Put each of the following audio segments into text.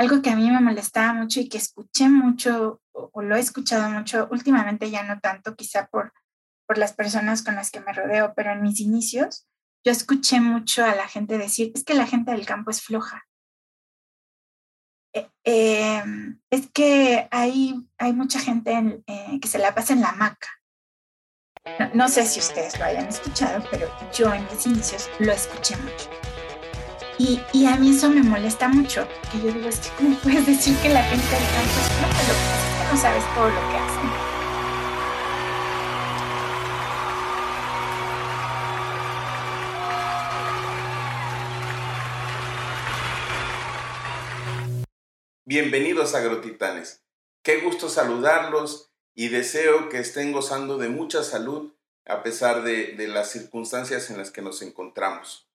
algo que a mí me molestaba mucho y que escuché mucho o, lo he escuchado mucho, últimamente ya no tanto, quizá por, por las personas con las que me rodeo, pero en mis inicios yo escuché mucho a la gente decir, es que la gente del campo es floja. Eh, em, es que hay, hay mucha gente eh, que se la pasa en la hamaca. No, sé si ustedes lo hayan escuchado, pero yo en mis inicios lo escuché mucho. Y, a mí eso me molesta mucho, que yo digo, es que ¿cómo puedes decir que la gente del campo es? Lo no sabes todo lo que hacen. Bienvenidos agrotitanes. Qué gusto saludarlos y deseo que estén gozando de mucha salud a pesar de, las circunstancias en las que nos encontramos.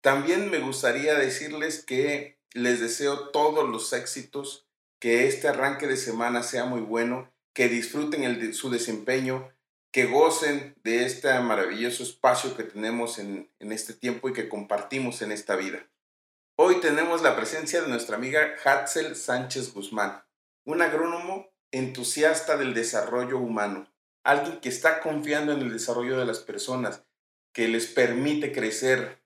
También me gustaría decirles que les deseo todos los éxitos, que este arranque de semana sea muy bueno, que disfruten su desempeño, que gocen de este maravilloso espacio que tenemos en este tiempo y que compartimos en esta vida. Hoy tenemos la presencia de nuestra amiga Hatzel Sánchez Guzmán, un agrónomo entusiasta del desarrollo humano, alguien que está confiando en el desarrollo de las personas, que les permite crecer,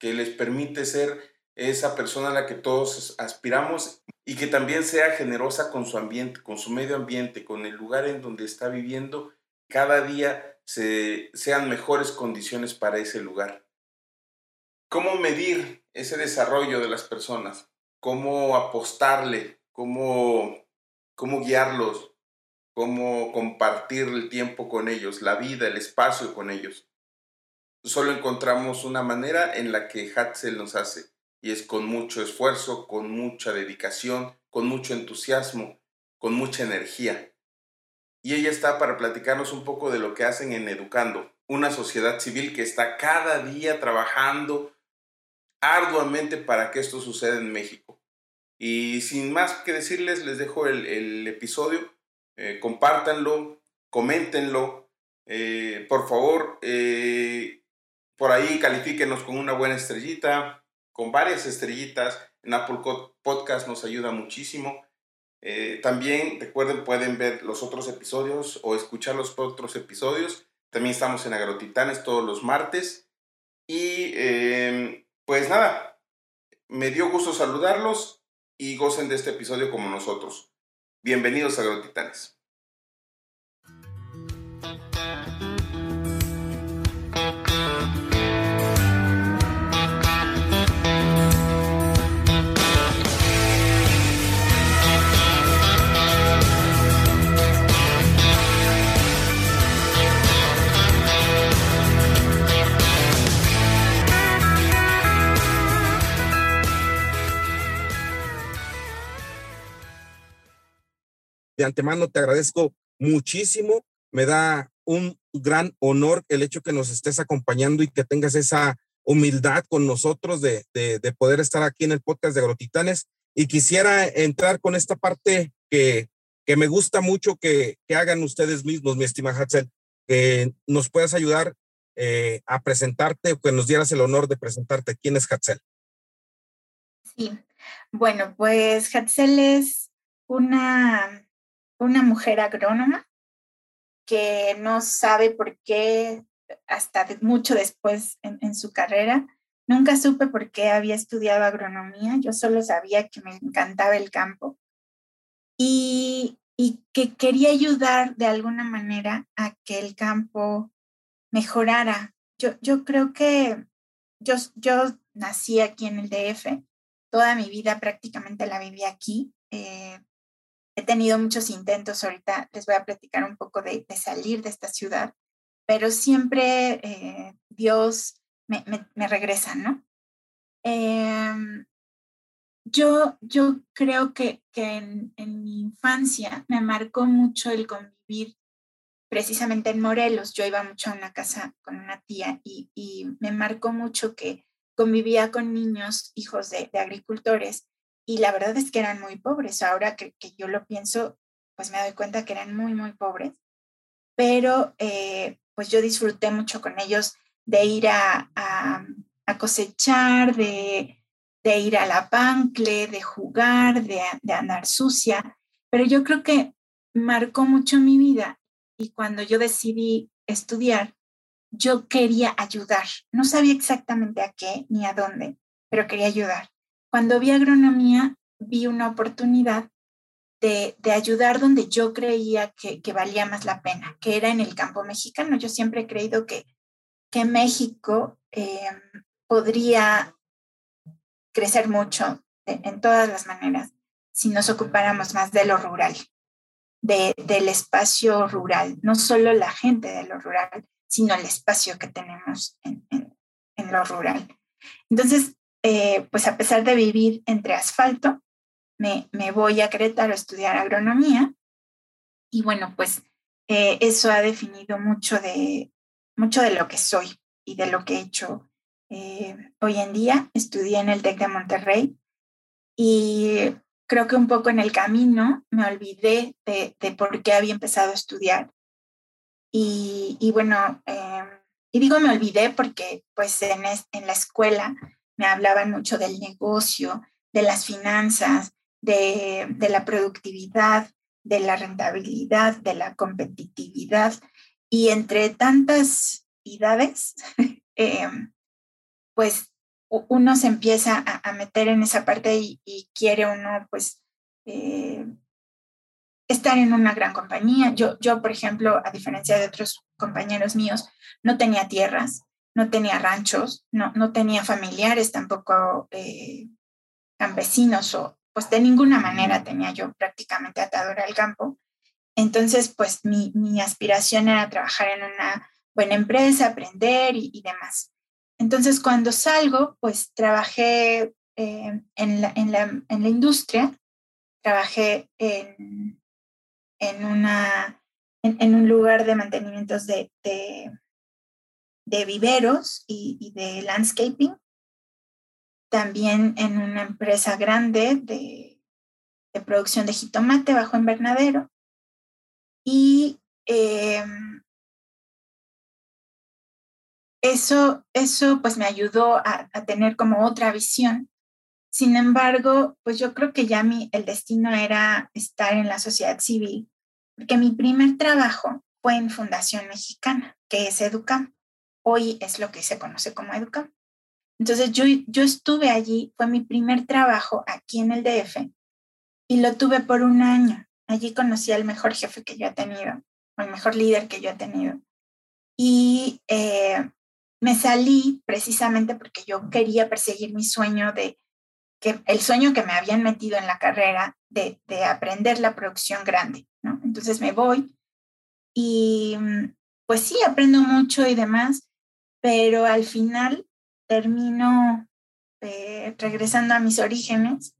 que les permite ser esa persona a la que todos aspiramos y que también sea generosa con su ambiente, con su medio ambiente, con el lugar en donde está viviendo, cada día se, sean mejores condiciones para ese lugar. ¿Cómo medir ese desarrollo de las personas? ¿Cómo apostarle? ¿Cómo, cómo guiarlos? ¿Cómo compartir el tiempo con ellos, la vida, el espacio con ellos? Solo encontramos una manera en la que Hatzel nos hace, y es con mucho esfuerzo, con mucha dedicación, con mucho entusiasmo, con mucha energía. Y ella está para platicarnos un poco de lo que hacen en Educando, una sociedad civil que está cada día trabajando arduamente para que esto suceda en México. Y sin más que decirles, les dejo el, episodio. Eh, compártanlo, coméntenlo. Eh, por favor, eh, por ahí califíquenos con una buena estrellita, con varias estrellitas. En Apple Podcast nos ayuda muchísimo. también recuerden, pueden ver los otros episodios o escuchar los otros episodios. También estamos en Agrotitanes todos los martes. Y em, pues nada, me dio gusto saludarlos y gocen de este episodio como nosotros. Bienvenidos a Agrotitanes. De antemano te agradezco muchísimo. Me da un gran honor el hecho que nos estés acompañando y que tengas esa humildad con nosotros de, de, poder estar aquí en el podcast de Agrotitanes. Y quisiera entrar con esta parte que, que me gusta mucho que, que, hagan ustedes mismos, mi estimada Hatzel, que nos puedas ayudar eh, a presentarte o que nos dieras el honor de presentarte. ¿Quién es Hatzel? Sí, bueno, pues Hatzel es una una mujer agrónoma que no sabe por qué hasta mucho después en, su carrera. Nunca supe por qué había estudiado agronomía, yo solo sabía que me encantaba el campo y, que quería ayudar de alguna manera a que el campo mejorara. Yo, yo creo que yo, yo nací aquí en el DF, toda mi vida prácticamente la viví aquí. Eh, he tenido muchos intentos, ahorita les voy a platicar un poco de, salir de esta ciudad, pero siempre eh, Dios me, regresa, ¿no? Em, yo, yo creo que, que en, mi infancia me marcó mucho el convivir precisamente en Morelos. Yo iba mucho a una casa con una tía y, me marcó mucho que convivía con niños, hijos de agricultores, y la verdad es que eran muy pobres. Ahora que, yo lo pienso, pues me doy cuenta que eran muy, muy pobres. Pero eh, pues yo disfruté mucho con ellos de ir a, a, cosechar, de, de ir a la pancle, de jugar, de, de andar sucia, pero yo creo que marcó mucho mi vida y cuando yo decidí estudiar, yo quería ayudar. No sabía exactamente a qué ni a dónde, pero quería ayudar. Cuando vi agronomía, vi una oportunidad de, ayudar donde yo creía que, valía más la pena, que era en el campo mexicano. Yo siempre he creído que, que México em, podría crecer mucho en todas las maneras si nos ocupáramos más de lo rural, de, del espacio rural, no solo la gente de lo rural, sino el espacio que tenemos en, en, lo rural. Entonces, eh, pues a pesar de vivir entre asfalto, me, me, voy a Querétaro a estudiar agronomía y bueno, pues eh, eso ha definido mucho de, mucho de lo que soy y de lo que he hecho eh, hoy en día. Estudié en el TEC de Monterrey y creo que un poco en el camino me olvidé de, de por qué había empezado a estudiar y, bueno, em, y digo me olvidé porque pues en, en la escuela me hablaban mucho del negocio, de las finanzas, de, de la productividad, de la rentabilidad, de la competitividad. Y entre tantas idades, em, pues uno se empieza a, meter en esa parte y, y quiere uno pues eh, estar en una gran compañía. Yo, yo, por ejemplo, a diferencia de otros compañeros míos, no tenía tierras, no tenía ranchos, no, no tenía familiares tampoco eh, campesinos o pues de ninguna manera tenía yo prácticamente atadora al campo. Entonces, pues mi, mi, aspiración era trabajar en una buena empresa, aprender y, demás. Entonces, cuando salgo, pues trabajé eh, en, la, en, la, en la industria, trabajé en, en, una, en, un lugar de mantenimientos de, viveros y, de landscaping. También en una empresa grande de, de producción de jitomate bajo invernadero. Y em, eso, eso pues me ayudó a, a, tener como otra visión. Sin embargo, pues yo creo que ya mi, el destino era estar en la sociedad civil porque mi primer trabajo fue en Fundación Mexicana, que es Educam. Hoy es lo que se conoce como Educam. Entonces yo, yo estuve allí, fue mi primer trabajo aquí en el DF y lo tuve por un año. Allí conocí al mejor jefe que yo he tenido, o el mejor líder que yo he tenido. Y eh, me salí precisamente porque yo quería perseguir mi sueño de que el sueño que me habían metido en la carrera de, de aprender la producción grande. Entonces me voy y pues sí, aprendo mucho y demás, pero al final termino eh, regresando a mis orígenes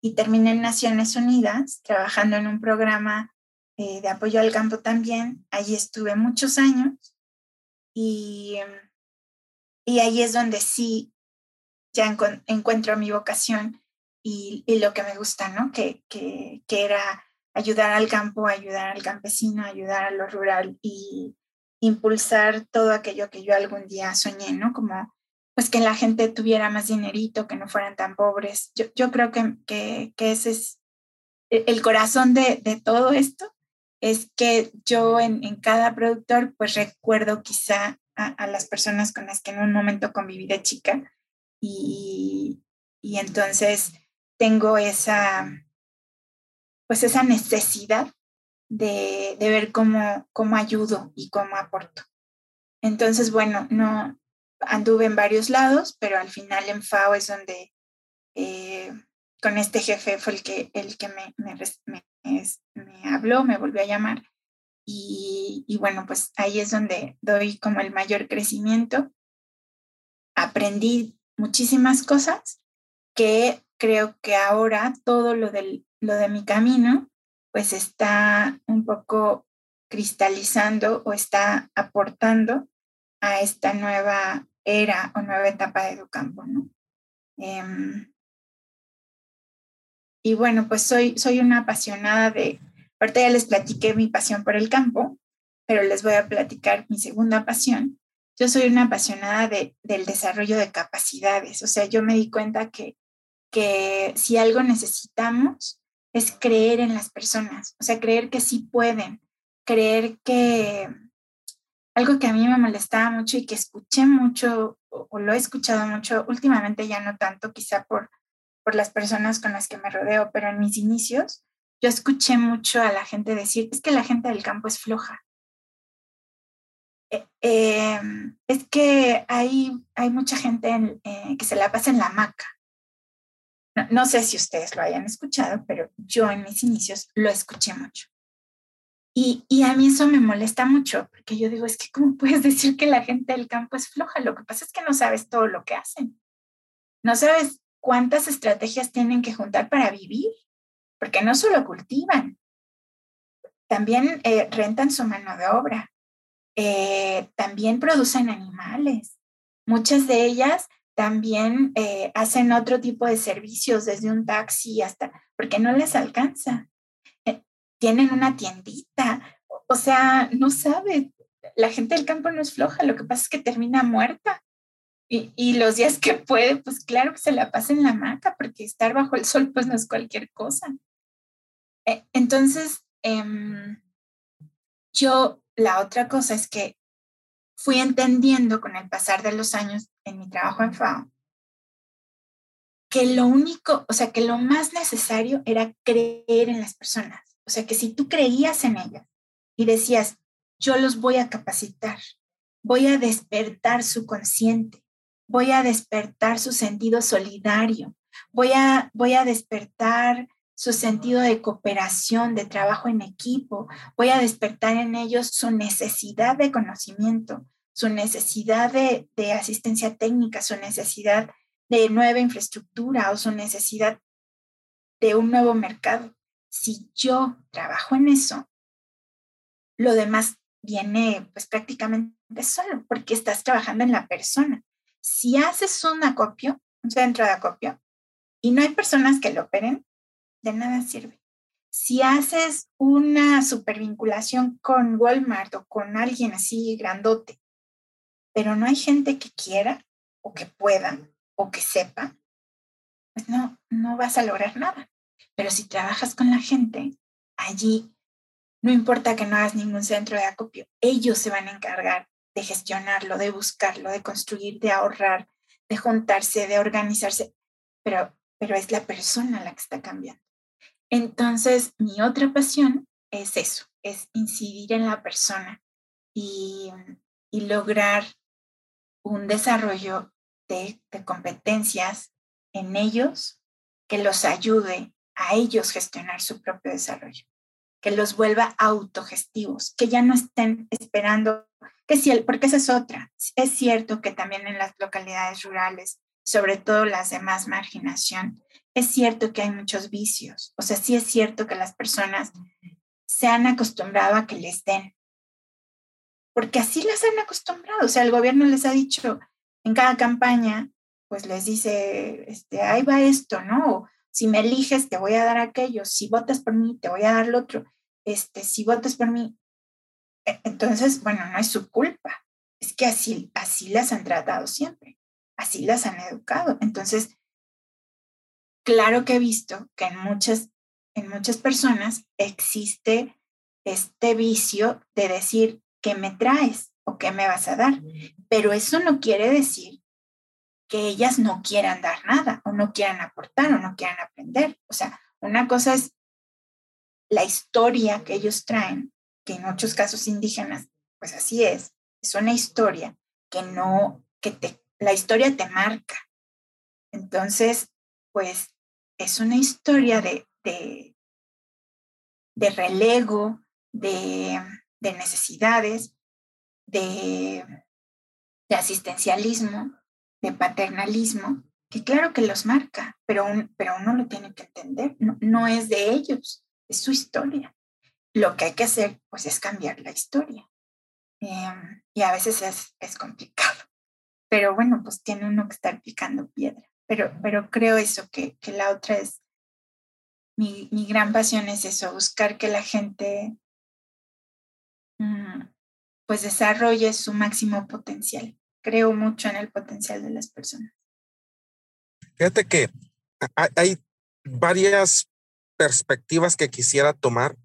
y terminé en Naciones Unidas trabajando en un programa eh, de apoyo al campo también. Allí estuve muchos años y, y ahí es donde sí ya encuentro mi vocación y, lo que me gusta, ¿no? Que, que, que era ayudar al campo, ayudar al campesino, ayudar a lo rural y impulsar todo aquello que yo algún día soñé, ¿no? Como pues que la gente tuviera más dinerito, que no fueran tan pobres. Yo, yo creo que, que, que, ese es e, el corazón de, de todo esto, es que yo en, en, cada productor pues recuerdo quizá a, las personas con las que en un momento conviví de chica y, y entonces tengo esa, pues esa necesidad de, ver cómo, cómo ayudo y cómo aporto. Entonces, bueno, no anduve en varios lados, pero al final en FAO es donde eh, con este jefe fue el que, el que me, me, me, habló, me volvió a llamar. Y, y, bueno, pues ahí es donde doy como el mayor crecimiento. Aprendí muchísimas cosas que creo que ahora todo lo del lo de mi camino, pues está un poco cristalizando o está aportando a esta nueva era o nueva etapa de Educampo, ¿no? Em, y bueno, pues soy, soy una apasionada de, ahorita ya les platiqué mi pasión por el campo, pero les voy a platicar mi segunda pasión. Yo soy una apasionada de, del desarrollo de capacidades, o sea, yo me di cuenta que que si algo necesitamos es creer en las personas, o sea, creer que sí pueden, creer que algo que a mí me molestaba mucho y que escuché mucho o, lo he escuchado mucho, últimamente ya no tanto, quizá por, por las personas con las que me rodeo, pero en mis inicios yo escuché mucho a la gente decir, es que la gente del campo es floja. Eh, em, es que hay, hay mucha gente eh, que se la pasa en la hamaca. No, sé si ustedes lo hayan escuchado, pero yo en mis inicios lo escuché mucho. Y, y, a mí eso me molesta mucho, porque yo digo, es que ¿cómo puedes decir que la gente del campo es floja? Lo que pasa es que no sabes todo lo que hacen. No sabes cuántas estrategias tienen que juntar para vivir, porque no solo cultivan, también eh, rentan su mano de obra, eh, también producen animales. Muchas de ellas también eh, hacen otro tipo de servicios, desde un taxi hasta, porque no les alcanza. Eh, tienen una tiendita, o sea, no sabe, la gente del campo no es floja, lo que pasa es que termina muerta. Y, y, los días que puede, pues claro que se la pasa en la hamaca, porque estar bajo el sol pues no es cualquier cosa. entonces, em, yo la otra cosa es que fui entendiendo con el pasar de los años en mi trabajo en FAO que lo único, o sea, que lo más necesario era creer en las personas. O sea, que si tú creías en ellas y decías, yo los voy a capacitar, voy a despertar su consciente, voy a despertar su sentido solidario, voy a, voy a despertar su sentido de cooperación, de trabajo en equipo. Voy a despertar en ellos su necesidad de conocimiento, su necesidad de, asistencia técnica, su necesidad de nueva infraestructura o su necesidad de un nuevo mercado. Si yo trabajo en eso, lo demás viene pues prácticamente solo porque estás trabajando en la persona. Si haces un acopio, un centro de acopio, y no hay personas que lo operen, de nada sirve. Si haces una supervinculación con Walmart o con alguien así grandote, pero no hay gente que quiera o que pueda o que sepa, pues no, no vas a lograr nada. Pero si trabajas con la gente, allí no importa que no hagas ningún centro de acopio, ellos se van a encargar de gestionarlo, de buscarlo, de construir, de ahorrar, de juntarse, de organizarse, pero, pero es la persona la que está cambiando. Entonces, mi otra pasión es eso, es incidir en la persona y, lograr un desarrollo de, competencias en ellos que los ayude a ellos gestionar su propio desarrollo, que los vuelva autogestivos, que ya no estén esperando que si el, porque esa es otra. Es cierto que también en las localidades rurales, sobre todo las de más marginación, es cierto que hay muchos vicios, o sea, sí es cierto que las personas se han acostumbrado a que les den, porque así las han acostumbrado, o sea, el gobierno les ha dicho en cada campaña, pues les dice, este, ahí va esto, ¿no? si me eliges, te voy a dar aquello, si votas por mí, te voy a dar lo otro, este, si votas por mí, e, entonces, bueno, no es su culpa, es que así, así las han tratado siempre, así las han educado, entonces claro que he visto que en muchas, en muchas personas existe este vicio de decir, ¿qué me traes o qué me vas a dar? Pero eso no quiere decir que ellas no quieran dar nada o no quieran aportar o no quieran aprender. O sea, una cosa es la historia que ellos traen, que en muchos casos indígenas, pues así es, es una historia que no, que te, la historia te marca. Entonces, pues es una historia de, de, relego, de, necesidades, de, asistencialismo, de paternalismo, que claro que los marca, pero, pero uno lo tiene que entender, no, es de ellos, es su historia. Lo que hay que hacer, pues, es cambiar la historia. Em, y a veces es, es complicado. Pero bueno, pues tiene uno que estar picando piedra pero, pero creo eso, que, que la otra es, mi, mi, gran pasión es eso, buscar que la gente mm, pues desarrolle su máximo potencial. Creo mucho en el potencial de las personas. Fíjate que hay varias perspectivas que quisiera tomar.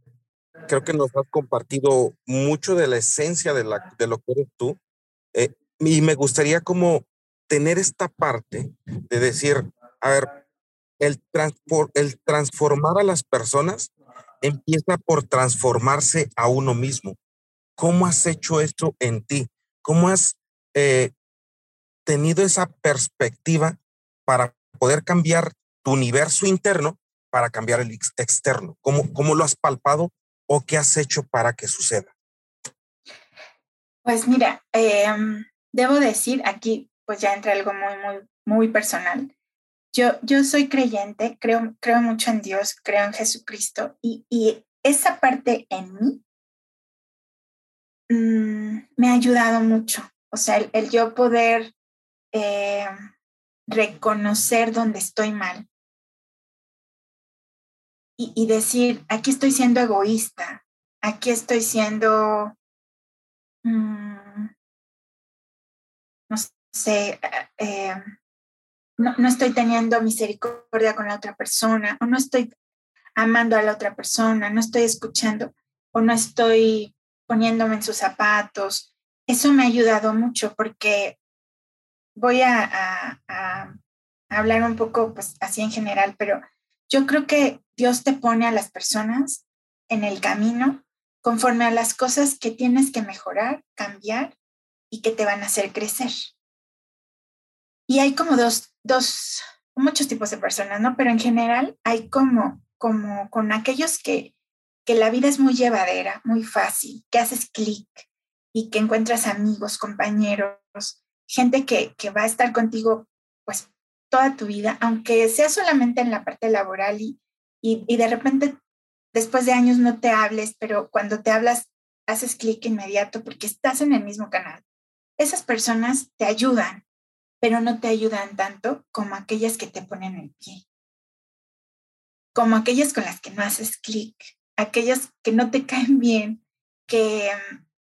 Creo que nos has compartido mucho de la esencia de, la, de lo que eres tú. Eh, y me gustaría como tener esta parte de decir, a ver, el, el transformar a las personas empieza por transformarse a uno mismo. ¿Cómo has hecho esto en ti? ¿Cómo has eh, tenido esa perspectiva para poder cambiar tu universo interno para cambiar el externo? ¿Cómo, cómo lo has palpado o qué has hecho para que suceda? Pues mira, em, debo decir aquí, pues ya entra algo muy, muy, muy personal. Yo, yo soy creyente, creo, creo mucho en Dios, creo en Jesucristo y, y esa parte en mí mm, me ha ayudado mucho. O sea, el, yo poder eh, reconocer dónde estoy mal y, y, decir, aquí estoy siendo egoísta, aquí estoy siendo, mm, no sé, eh, no, no estoy teniendo misericordia con la otra persona, o no estoy amando a la otra persona, no estoy escuchando, o no estoy poniéndome en sus zapatos. Eso me ha ayudado mucho porque voy a, a, hablar un poco pues así en general, pero yo creo que Dios te pone a las personas en el camino conforme a las cosas que tienes que mejorar, cambiar y que te van a hacer crecer. Y hay como dos, dos, muchos tipos de personas, ¿no? Pero en general hay como, como con aquellos que, que la vida es muy llevadera, muy fácil, que haces clic y que encuentras amigos, compañeros, gente que, que va a estar contigo pues toda tu vida, aunque sea solamente en la parte laboral y, y, y de repente después de años no te hables, pero cuando te hablas haces clic inmediato porque estás en el mismo canal. Esas personas te ayudan, pero no te ayudan tanto como aquellas que te ponen el pie, como aquellas con las que no haces clic, aquellas que no te caen bien, que,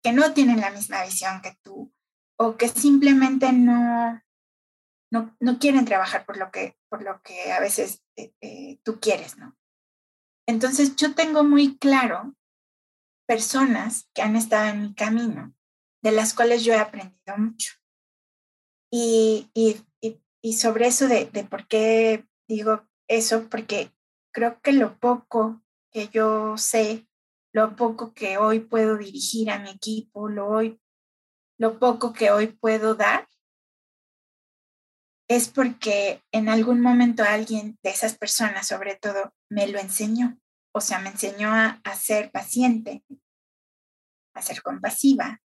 que no tienen la misma visión que tú o que simplemente no, no, no quieren trabajar por lo que, por lo que a veces eh, eh, tú quieres, ¿no? Entonces yo tengo muy claro personas que han estado en mi camino, de las cuales yo he aprendido mucho. Y, y, y, sobre eso de, de, por qué digo eso, porque creo que lo poco que yo sé, lo poco que hoy puedo dirigir a mi equipo, lo, hoy, lo poco que hoy puedo dar, es porque en algún momento alguien de esas personas, sobre todo, me lo enseñó. O sea, me enseñó a, a ser paciente, a ser compasiva,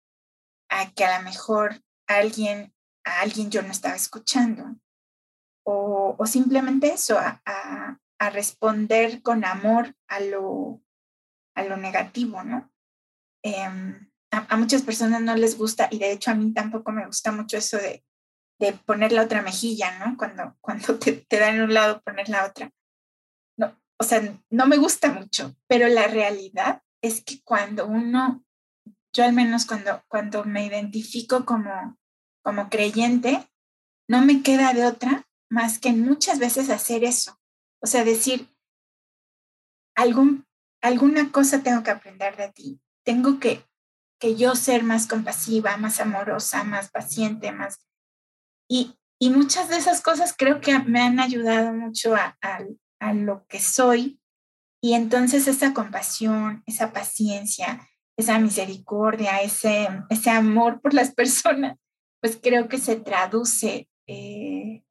a que a lo mejor alguien a alguien yo no estaba escuchando. O, simplemente eso, a, responder con amor a lo, a lo negativo, ¿no? A, a, muchas personas no les gusta, y de hecho a mí tampoco me gusta mucho eso de, de poner la otra mejilla, ¿no? Cuando, cuando te, te dan un lado, poner la otra. No, o sea, no me gusta mucho, pero la realidad es que cuando uno, yo al menos cuando, cuando me identifico como como creyente, no me queda de otra más que muchas veces hacer eso. O sea, decir, algún, alguna cosa tengo que aprender de ti. Tengo que, que yo ser más compasiva, más amorosa, más paciente, más... Y, y muchas de esas cosas creo que me han ayudado mucho a, a, a lo que soy. Y entonces esa compasión, esa paciencia, esa misericordia, ese, ese amor por las personas, pues creo que se traduce eh,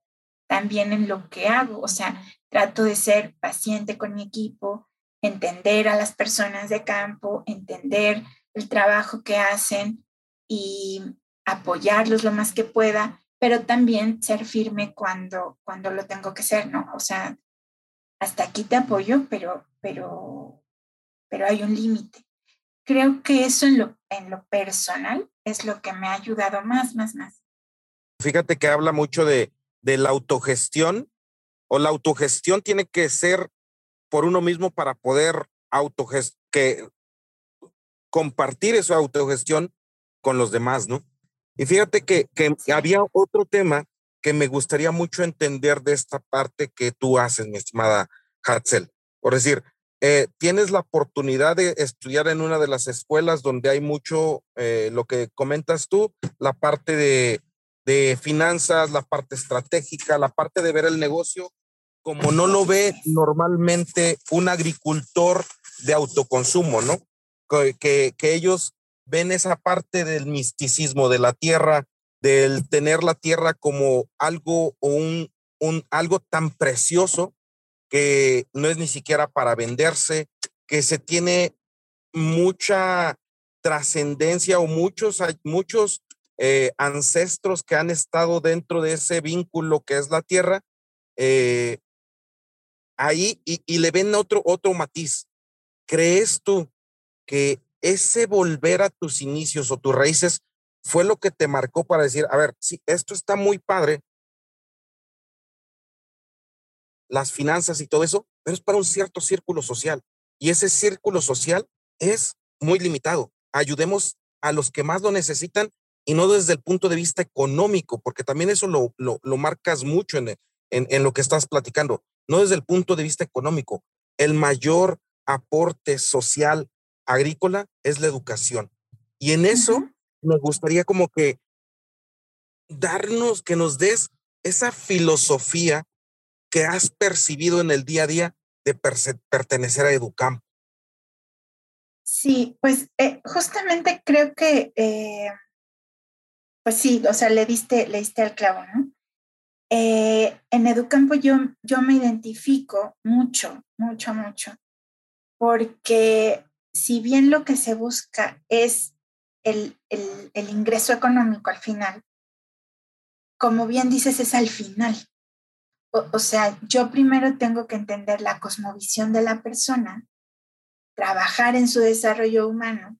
también en lo que hago. O sea, trato de ser paciente con mi equipo, entender a las personas de campo, entender el trabajo que hacen y apoyarlos lo más que pueda, pero también ser firme cuando, cuando lo tengo que ser, ¿no? O sea, hasta aquí te apoyo, pero, pero, pero hay un límite. Creo que eso en lo, en lo personal es lo que me ha ayudado más, más, más. Fíjate que habla mucho de, de la autogestión o la autogestión tiene que ser por uno mismo para poder autogest que compartir esa autogestión con los demás, ¿no? Y fíjate que, que había otro tema que me gustaría mucho entender de esta parte que tú haces, mi estimada Hatzel. Por decir, eh, tienes la oportunidad de estudiar en una de las escuelas donde hay mucho, eh, lo que comentas tú, la parte de, de finanzas, la parte estratégica, la parte de ver el negocio, como no lo ve normalmente un agricultor de autoconsumo, ¿no? Que, que, ellos ven esa parte del misticismo de la tierra, del tener la tierra como algo o un, un, algo tan precioso que no es ni siquiera para venderse, que se tiene mucha trascendencia o muchos, muchos eh, ancestros que han estado dentro de ese vínculo que es la tierra, eh, ahí y, y, le ven otro, otro matiz. ¿Crees tú que ese volver a tus inicios o tus raíces fue lo que te marcó para decir, a ver, sí, esto está muy padre, las finanzas y todo eso, pero es para un cierto círculo social. Y ese círculo social es muy limitado. Ayudemos a los que más lo necesitan y no desde el punto de vista económico, porque también eso lo, lo, lo marcas mucho en, en, en, lo que estás platicando, no desde el punto de vista económico. El mayor aporte social agrícola es la educación. Y en eso me gustaría como que darnos, que nos des esa filosofía que has percibido en el día a día de pertenecer a Educamp? Sí, pues eh, justamente creo que, eh, pues sí, o sea, le diste, le diste al clavo, ¿no? Eh, en Educampo yo, yo me identifico mucho, mucho, mucho, porque si bien lo que se busca es el, el, el ingreso económico al final, como bien dices, es al final, o, sea, yo primero tengo que entender la cosmovisión de la persona, trabajar en su desarrollo humano,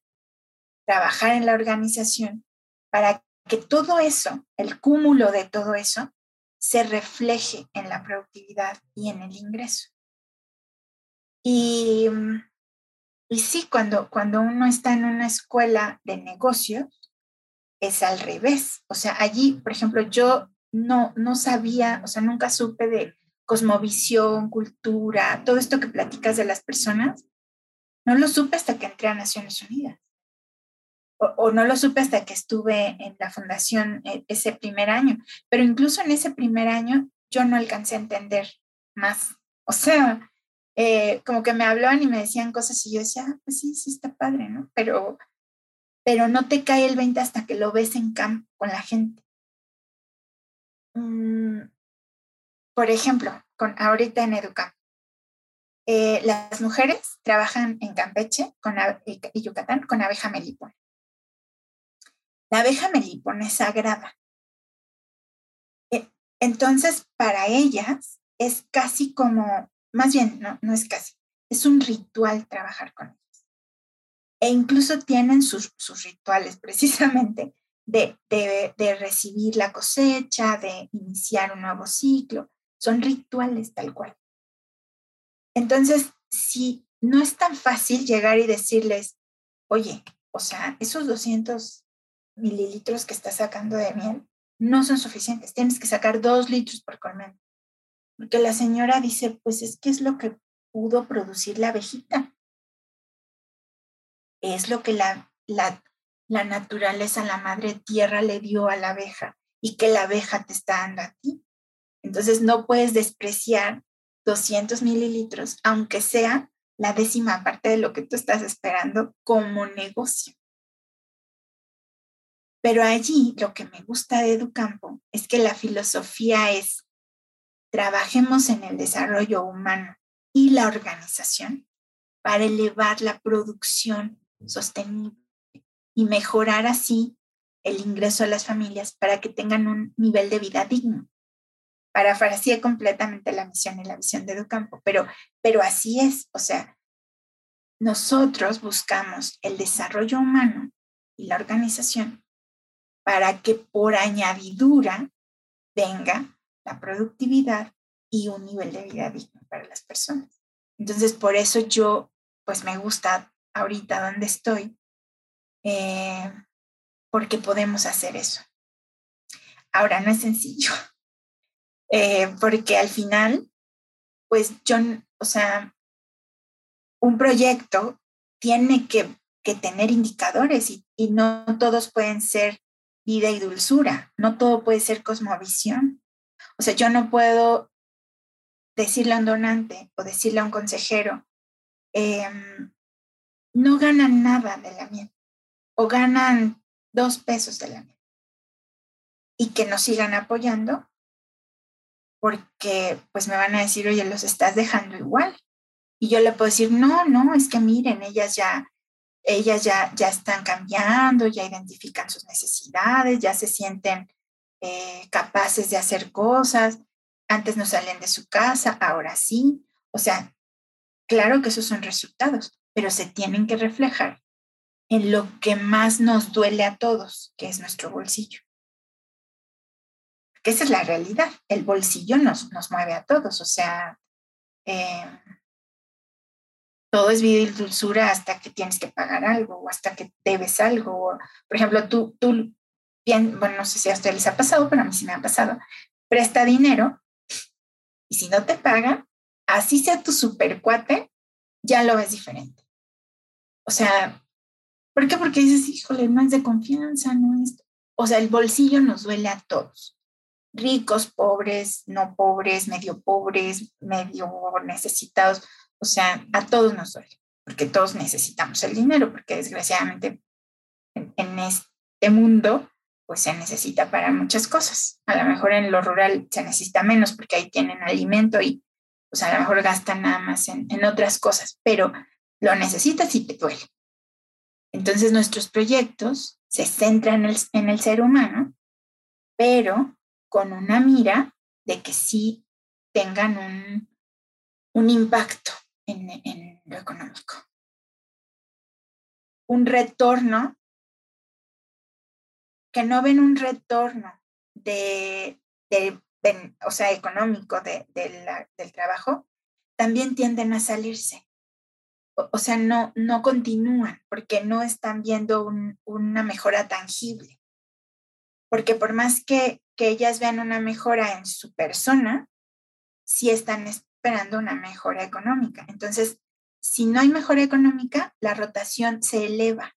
trabajar en la organización, para que todo eso, el cúmulo de todo eso, se refleje en la productividad y en el ingreso. Y, y sí, cuando, cuando uno está en una escuela de negocios, es al revés. O sea, allí, por ejemplo, yo no, no sabía, o sea, nunca supe de cosmovisión, cultura, todo esto que platicas de las personas, no lo supe hasta que entré a Naciones Unidas. O, no lo supe hasta que estuve en la fundación e, ese primer año. Pero incluso en ese primer año yo no alcancé a entender más. O sea, eh, como que me hablaban y me decían cosas y yo decía, ah, pues sí, sí está padre, ¿no? Pero, pero no te cae el 20 hasta que lo ves en campo con la gente. Mm, por ejemplo, con ahorita en Educam, eh, las mujeres trabajan en Campeche con, y Yucatán con abeja melipona. La abeja melipona es sagrada. Eh, entonces, para ellas es casi como, más bien, no, no es casi, es un ritual trabajar con ellas. E incluso tienen sus rituales precisamente de, recibir la cosecha, de iniciar un nuevo ciclo. Son rituales tal cual. Entonces, si no es tan fácil llegar y decirles, oye, o sea, esos 200 mililitros que estás sacando de miel no son suficientes, tienes que sacar dos litros por colmena. Porque la señora dice, pues es que es lo que pudo producir la abejita. Es lo que la, la la naturaleza, la madre tierra le dio a la abeja y que la abeja te está dando a ti. Entonces no puedes despreciar 200 mililitros, aunque sea la décima parte de lo que tú estás esperando como negocio. Pero allí lo que me gusta de Educampo es que la filosofía es trabajemos en el desarrollo humano y la organización para elevar la producción sostenible y mejorar así el ingreso a las familias para que tengan un nivel de vida digno. Parafraseé completamente la misión y la visión de Educampo, pero, pero así es, o sea, nosotros buscamos el desarrollo humano y la organización para que por añadidura venga la productividad y un nivel de vida digno para las personas. Entonces, por eso yo, pues me gusta ahorita donde estoy, eh, porque podemos hacer eso. Ahora, no es sencillo, Eh, porque al final, pues yo, o sea, un proyecto tiene que, tener indicadores y, y, no todos pueden ser vida y dulzura, no todo puede ser cosmovisión. O sea, yo no puedo decirle a un donante o decirle a un consejero, em, no ganan nada de la miel o ganan dos pesos de la miel y que nos sigan apoyando porque pues me van a decir, oye, los estás dejando igual. Y yo le puedo decir, no, no, es que miren, ellas ya, ellas ya, ya están cambiando, ya identifican sus necesidades, ya se sienten eh, capaces de hacer cosas. Antes no salen de su casa, ahora sí. O sea, claro que esos son resultados, pero se tienen que reflejar en lo que más nos duele a todos, que es nuestro bolsillo. Que esa es la realidad. El bolsillo nos, nos mueve a todos. O sea, eh, todo es vida y dulzura hasta que tienes que pagar algo o hasta que debes algo. Por ejemplo, tú, tú bien, bueno, no sé si a ustedes les ha pasado, pero a mí sí me ha pasado, presta dinero y si no te paga, así sea tu super cuate, ya lo ves diferente. O sea, ¿por qué? Porque dices, híjole, no es de confianza, no es... O sea, el bolsillo nos duele a todos. Ricos, pobres, no pobres, medio pobres, medio necesitados. O sea, a todos nos duele, porque todos necesitamos el dinero, porque desgraciadamente en, este mundo pues se necesita para muchas cosas. A lo mejor en lo rural se necesita menos porque ahí tienen alimento y pues a lo mejor gastan nada más en, otras cosas, pero lo necesitas y te duele. Entonces nuestros proyectos se centran en el, ser humano, pero con una mira de que sí tengan un, un impacto en, lo económico. Un retorno, que no ven un retorno de, o sea, económico de, del trabajo, también tienden a salirse. O, sea, no, no continúan porque no están viendo una mejora tangible. Porque por más que, que ellas vean una mejora en su persona, sí están esperando una mejora económica. Entonces, si no hay mejora económica, la rotación se eleva.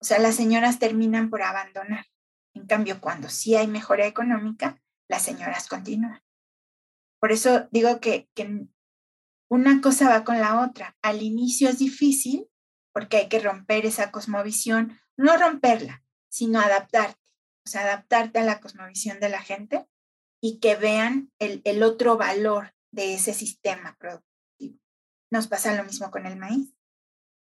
O sea, las señoras terminan por abandonar. En cambio, cuando sí hay mejora económica, las señoras continúan. Por eso digo que, que una cosa va con la otra. Al inicio es difícil porque hay que romper esa cosmovisión, no romperla, sino adaptarte. O sea, adaptarte a la cosmovisión de la gente y que vean el, el otro valor de ese sistema productivo. Nos pasa lo mismo con el maíz.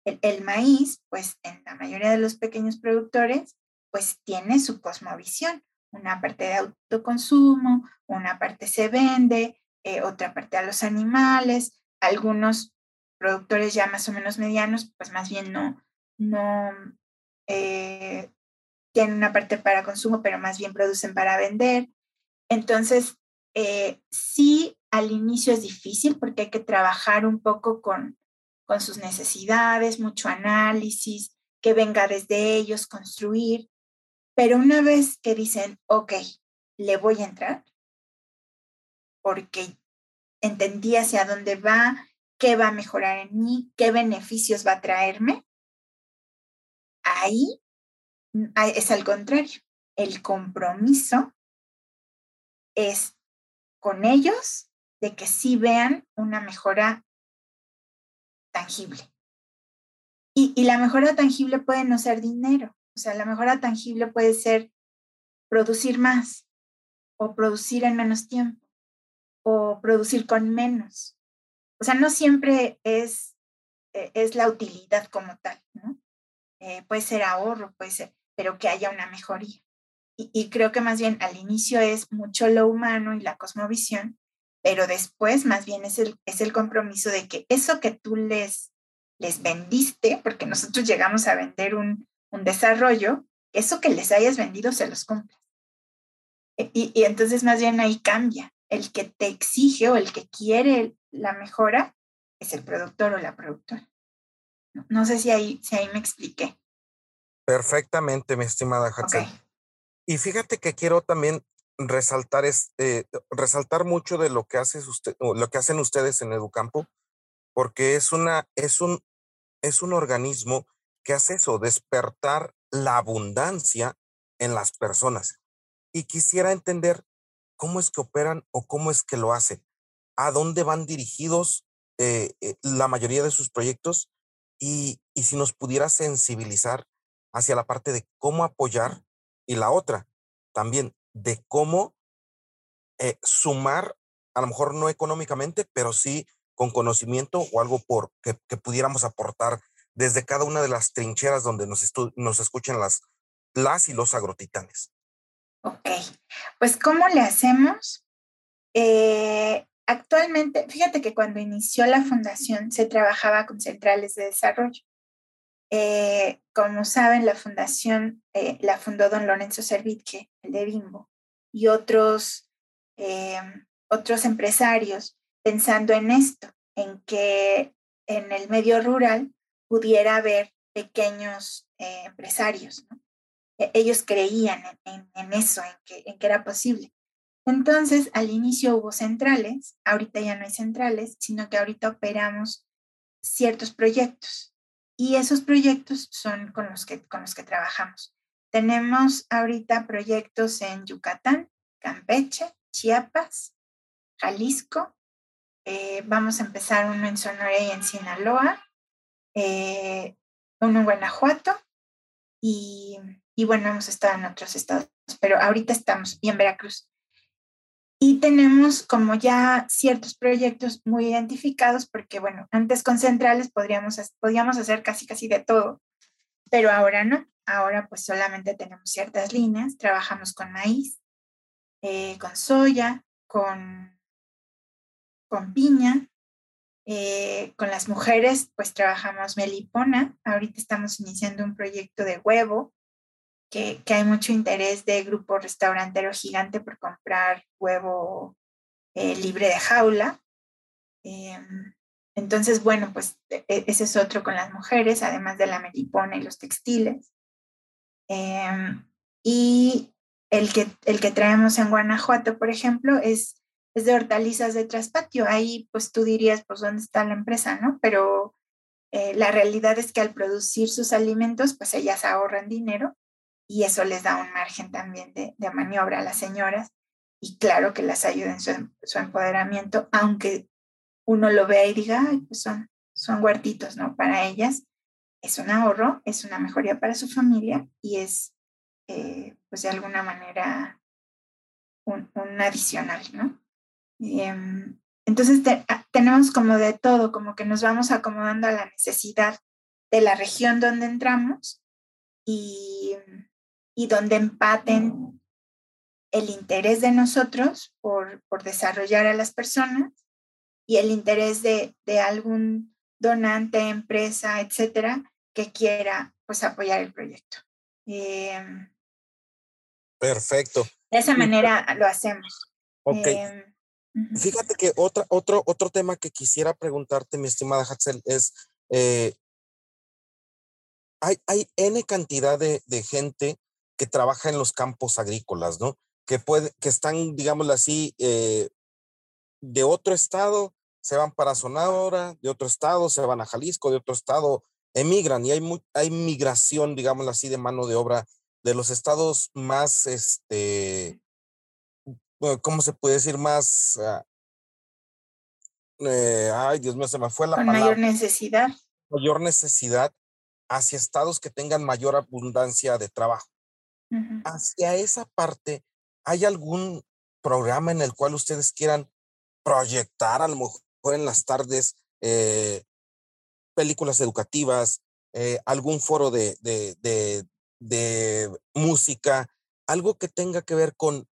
El, maíz, pues en la mayoría de los pequeños productores, pues tiene su cosmovisión. Una parte de autoconsumo, una parte se vende, eh, otra parte a los animales. Algunos productores ya más o menos medianos, pues más bien no, no eh, tienen una parte para consumo, pero más bien producen para vender. Entonces, eh, sí al inicio es difícil porque hay que trabajar un poco con, con sus necesidades, mucho análisis, que venga desde ellos, construir. Pero una vez que dicen, ok, le voy a entrar, porque entendí hacia dónde va, qué va a mejorar en mí, qué beneficios va a traerme, ahí mm, es al contrario. El compromiso es con ellos de que sí vean una mejora tangible. Y, y, la mejora tangible puede no ser dinero, o sea, la mejora tangible puede ser producir más o producir en menos tiempo o producir con menos. O sea, no siempre es, e, es la utilidad como tal, ¿no? Eh, puede ser ahorro, puede ser, pero que haya una mejoría. Y, y creo que más bien al inicio es mucho lo humano y la cosmovisión pero después más bien es el, es el compromiso de que eso que tú les, les vendiste, porque nosotros llegamos a vender un, un desarrollo, eso que les hayas vendido se los compras. E, y, y, entonces más bien ahí cambia. El que te exige o el que quiere la mejora es el productor o la productora. No, sé si ahí, si ahí me expliqué. Perfectamente, mi estimada Hatsel. Y fíjate que quiero también resaltar es eh, resaltar mucho de lo que hace usted, lo que hacen ustedes en Educampo, porque es una es un es un organismo que hace eso, despertar la abundancia en las personas. Y quisiera entender cómo es que operan o cómo es que lo hacen, a dónde van dirigidos eh, eh, la mayoría de sus proyectos y, y si nos pudiera sensibilizar hacia la parte de cómo apoyar y la otra también de cómo eh, sumar, a lo mejor no económicamente, pero sí con conocimiento o algo por que, pudiéramos aportar desde cada una de las trincheras donde nos, nos escuchan las, las y los agrotitanes. Ok, pues ¿cómo le hacemos? Eh, actualmente, fíjate que cuando inició la fundación se trabajaba con centrales de desarrollo. Eh, como saben, la fundación eh, la fundó don Lorenzo Servitje, el de Bimbo, y otros, eh, otros empresarios pensando en esto, en que en el medio rural pudiera haber pequeños empresarios. E, ellos creían en, eso, en que, en que era posible. Entonces, al inicio hubo centrales, ahorita ya no hay centrales, sino que ahorita operamos ciertos proyectos y esos proyectos son con los que, con los que trabajamos. Tenemos ahorita proyectos en Yucatán, Campeche, Chiapas, Jalisco. Eh, vamos a empezar uno en Sonora y en Sinaloa, eh, uno en Guanajuato y, y bueno, hemos estado en otros estados, pero ahorita estamos y en Veracruz. Y tenemos como ya ciertos proyectos muy identificados, porque bueno, antes con centrales podríamos, podíamos hacer casi casi de todo, pero ahora no. Ahora pues solamente tenemos ciertas líneas, trabajamos con maíz, eh, con soya, con, con piña, eh, con las mujeres pues trabajamos melipona, ahorita estamos iniciando un proyecto de huevo, que, hay mucho interés de grupo restaurantero gigante por comprar huevo eh, libre de jaula. Em, entonces, bueno, pues e, e, ese es otro con las mujeres, además de la melipona y los textiles. Em, y el que, el que traemos en Guanajuato, por ejemplo, es, es de hortalizas de traspatio. Ahí, pues tú dirías, pues, ¿dónde está la empresa, no? Pero eh, la realidad es que al producir sus alimentos, pues ellas ahorran dinero y eso les da un margen también de, maniobra a las señoras y claro que las ayuda en su, empoderamiento, aunque uno lo vea y diga, pues son, son huertitos, ¿no? Para ellas es un ahorro, es una mejoría para su familia y es, eh, pues de alguna manera, un, adicional, ¿no? Em, entonces tenemos como de todo, como que nos vamos acomodando a la necesidad de la región donde entramos y, y donde empaten el interés de nosotros por, por desarrollar a las personas y el interés de, de, algún donante, empresa, etcétera, que quiera pues apoyar el proyecto. Em, Perfecto. De esa manera lo hacemos. Ok. Em, Fíjate que otra, otro, otro tema que quisiera preguntarte, mi estimada Hatzel, es, eh, hay, hay N cantidad de, de gente que trabaja en los campos agrícolas, ¿no? Que, puede, que están, digámoslo así, eh, de otro estado, se van para Sonora, de otro estado, se van a Jalisco, de otro estado, emigran y hay, hay migración, digámoslo así, de mano de obra de los estados más, este, ¿cómo se puede decir? Más, ah, eh, ay, Dios mío, se me fue la Con mayor necesidad. Mayor necesidad hacia estados que tengan mayor abundancia de trabajo. Hacia esa parte, ¿hay algún programa en el cual ustedes quieran proyectar a lo mejor en las tardes eh, películas educativas, eh, algún foro de, de, de, música, algo que tenga que ver con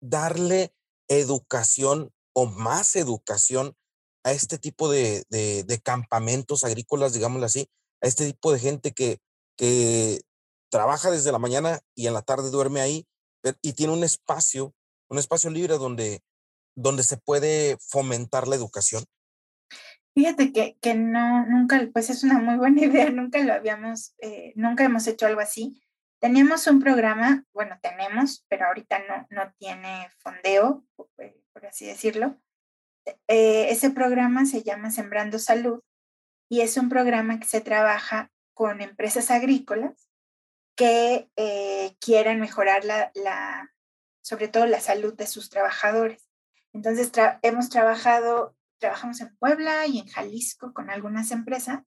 darle educación o más educación a este tipo de, campamentos agrícolas, digámoslo así, a este tipo de gente que, que trabaja desde la mañana y en la tarde duerme ahí y tiene un espacio, un espacio libre donde, donde se puede fomentar la educación. Fíjate que, que no, nunca, pues es una muy buena idea, nunca lo habíamos, eh, nunca hemos hecho algo así. Teníamos un programa, bueno, tenemos, pero ahorita no, no tiene fondeo, por así decirlo. Eh, ese programa se llama Sembrando Salud y es un programa que se trabaja con empresas agrícolas que eh, quieran mejorar la, la, sobre todo la salud de sus trabajadores. Entonces, hemos trabajado, trabajamos en Puebla y en Jalisco con algunas empresas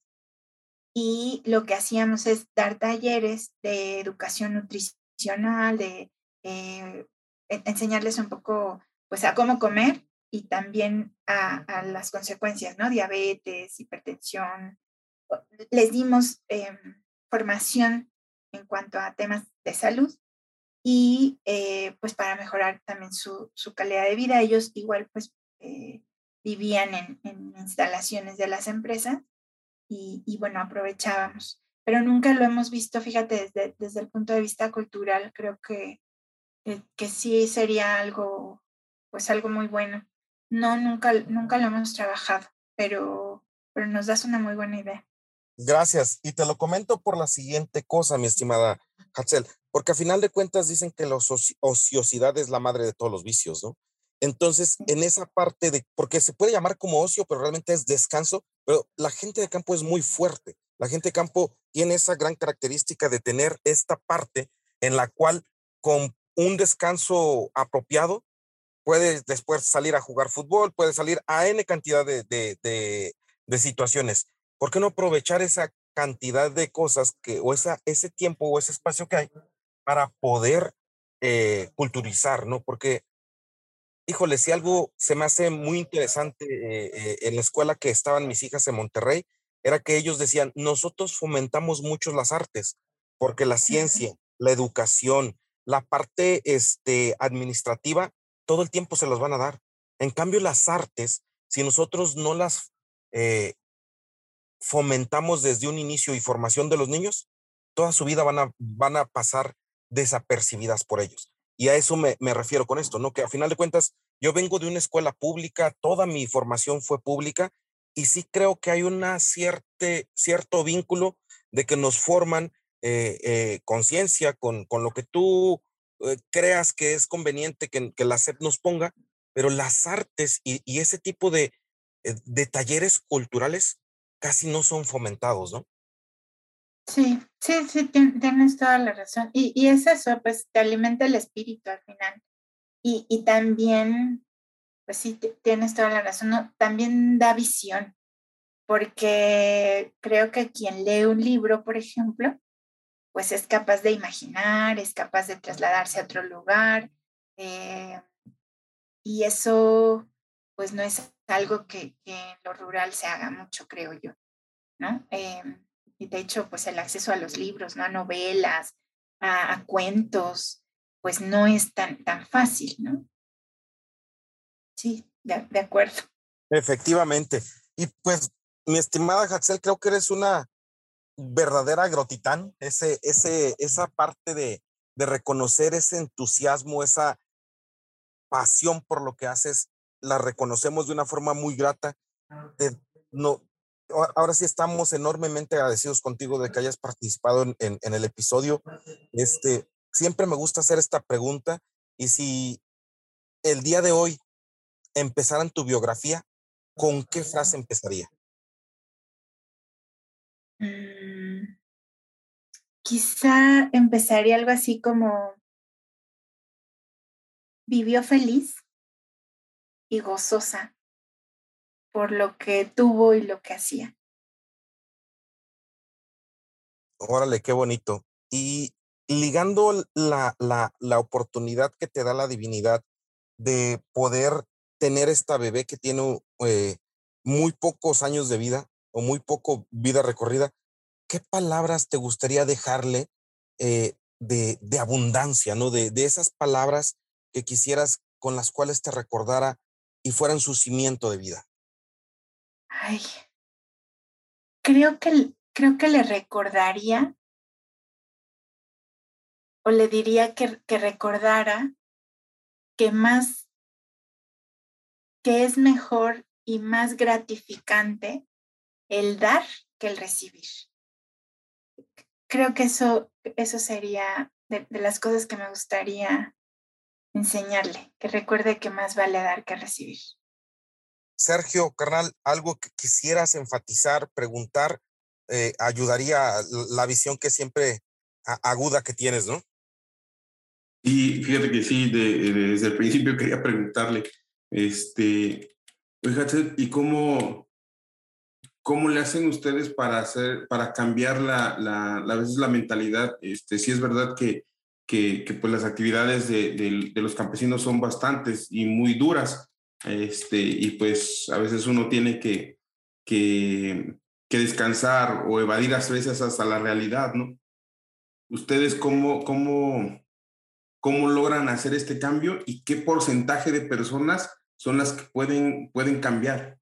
y lo que hacíamos es dar talleres de educación nutricional, de eh, enseñarles un poco pues a cómo comer y también a, las consecuencias, ¿no? Diabetes, hipertensión. Les dimos em, formación en cuanto a temas de salud y eh, pues para mejorar también su, calidad de vida. Ellos igual pues eh, vivían en, en, instalaciones de las empresas y, bueno, aprovechábamos. Pero nunca lo hemos visto, fíjate, desde, desde el punto de vista cultural, creo que, que, sí sería algo, pues algo muy bueno. No, nunca, nunca lo hemos trabajado, pero, pero nos das una muy buena idea. Gracias. Y te lo comento por la siguiente cosa, mi estimada Hatzel, porque a final de cuentas dicen que la ociosidad es la madre de todos los vicios, ¿no? Entonces, en esa parte de, porque se puede llamar como ocio, pero realmente es descanso, pero la gente de campo es muy fuerte. La gente de campo tiene esa gran característica de tener esta parte en la cual con un descanso apropiado puede después salir a jugar fútbol, puede salir a N cantidad de, de, de, situaciones. ¿Por qué no aprovechar esa cantidad de cosas que, o esa, ese tiempo o ese espacio que hay para poder eh, culturizar, ¿no? Porque híjole, si algo se me hace muy interesante eh, eh, en la escuela que estaban mis hijas en Monterrey, era que ellos decían, nosotros fomentamos mucho las artes, porque la ciencia, la educación, la parte este, administrativa, todo el tiempo se las van a dar. En cambio, las artes, si nosotros no las eh, fomentamos desde un inicio y formación de los niños, toda su vida van a, van a pasar desapercibidas por ellos. Y a eso me, refiero con esto, ¿no? Que a final de cuentas, yo vengo de una escuela pública, toda mi formación fue pública y sí creo que hay cierte, cierto vínculo de que nos forman eh, eh, conciencia con, con, lo que tú eh, creas que es conveniente que, que, la SEP nos ponga, pero las artes y, y ese tipo de, de talleres culturales casi no son fomentados, ¿no? Sí, sí, sí, tienes toda la razón. Y, y es eso, pues te alimenta el espíritu al final. Y, y también, pues sí, tienes toda la razón, también da visión, porque creo que quien lee un libro, por ejemplo, pues es capaz de imaginar, es capaz de trasladarse a otro lugar. Eh, y eso, pues no es algo que, en lo rural se haga mucho, creo yo, ¿no? Em, y de hecho, pues el acceso a los libros, ¿no? A novelas, a, cuentos, pues no es tan, tan fácil, ¿no? Sí, de, acuerdo. Efectivamente. Y pues, mi estimada Haxel, creo que eres una verdadera agrotitán, ese, ese, esa parte de, de reconocer ese entusiasmo, esa pasión por lo que haces, la reconocemos de una forma muy grata. De, no, ahora sí estamos enormemente agradecidos contigo de que hayas participado en, el episodio. Este, siempre me gusta hacer esta pregunta y si el día de hoy empezaran tu biografía, ¿con qué frase empezaría? Mm, quizá empezaría algo así como vivió feliz y gozosa por lo que tuvo y lo que hacía. Órale, qué bonito. Y ligando la, la, la oportunidad que te da la divinidad de poder tener esta bebé que tiene eh, muy pocos años de vida o muy poco vida recorrida, ¿qué palabras te gustaría dejarle eh, de, de, abundancia, ¿no? De, de, esas palabras que quisieras con las cuales te recordara y fueran su cimiento de vida. Ay, creo que, creo que le recordaría o le diría que, recordara que más, que es mejor y más gratificante el dar que el recibir. creo que eso, eso sería de, las cosas que me gustaría enseñarle, que recuerde que más vale dar que recibir. Sergio, carnal, algo que quisieras enfatizar, preguntar, eh, ayudaría la visión que siempre aguda que tienes, ¿no? Y fíjate que sí, desde el principio quería preguntarle, este, fíjate, ¿y cómo, cómo le hacen ustedes para hacer, para cambiar la, la, a veces la mentalidad? Este, sí es verdad que, que, pues las actividades de, de, de, los campesinos son bastantes y muy duras, este, y pues a veces uno tiene que, que, que descansar o evadir a veces hasta la realidad, ¿no? ¿Ustedes cómo, cómo, cómo logran hacer este cambio y qué porcentaje de personas son las que pueden, pueden cambiar?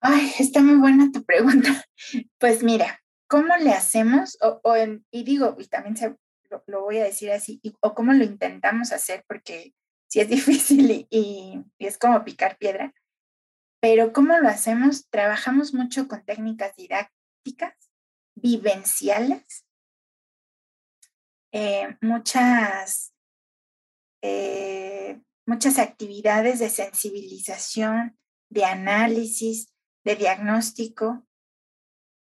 Ay, está muy buena tu pregunta. Pues mira, ¿cómo le hacemos? O, y digo, y también lo, voy a decir así, o cómo lo intentamos hacer, porque sí es difícil y, y es como picar piedra. Pero ¿cómo lo hacemos? Trabajamos mucho con técnicas didácticas vivenciales, eh, muchas, eh, muchas actividades de sensibilización, de análisis, de diagnóstico.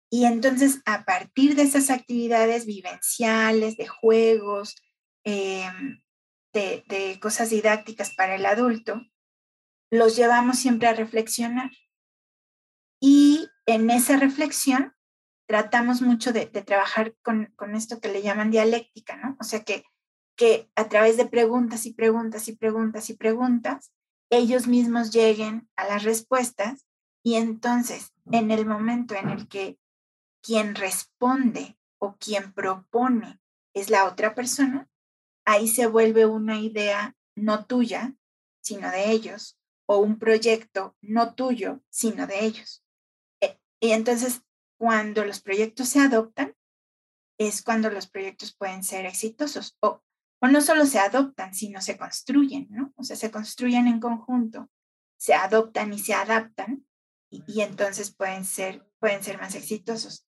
Y entonces, a partir de esas actividades vivenciales, de juegos, em, de, de cosas didácticas para el adulto, los llevamos siempre a reflexionar. Y en esa reflexión tratamos mucho de, trabajar con, esto que le llaman dialéctica, ¿no? O sea, que, que a través de preguntas y preguntas y preguntas y preguntas, ellos mismos lleguen a las respuestas y entonces en el momento en el que quien responde o quien propone es la otra persona, ahí se vuelve una idea no tuya, sino de ellos, o un proyecto no tuyo, sino de ellos. E, y entonces cuando los proyectos se adoptan, es cuando los proyectos pueden ser exitosos. O, o no solo se adoptan, sino se construyen, ¿no? O sea, se construyen en conjunto, se adoptan y se adaptan, y, entonces pueden ser, pueden ser más exitosos.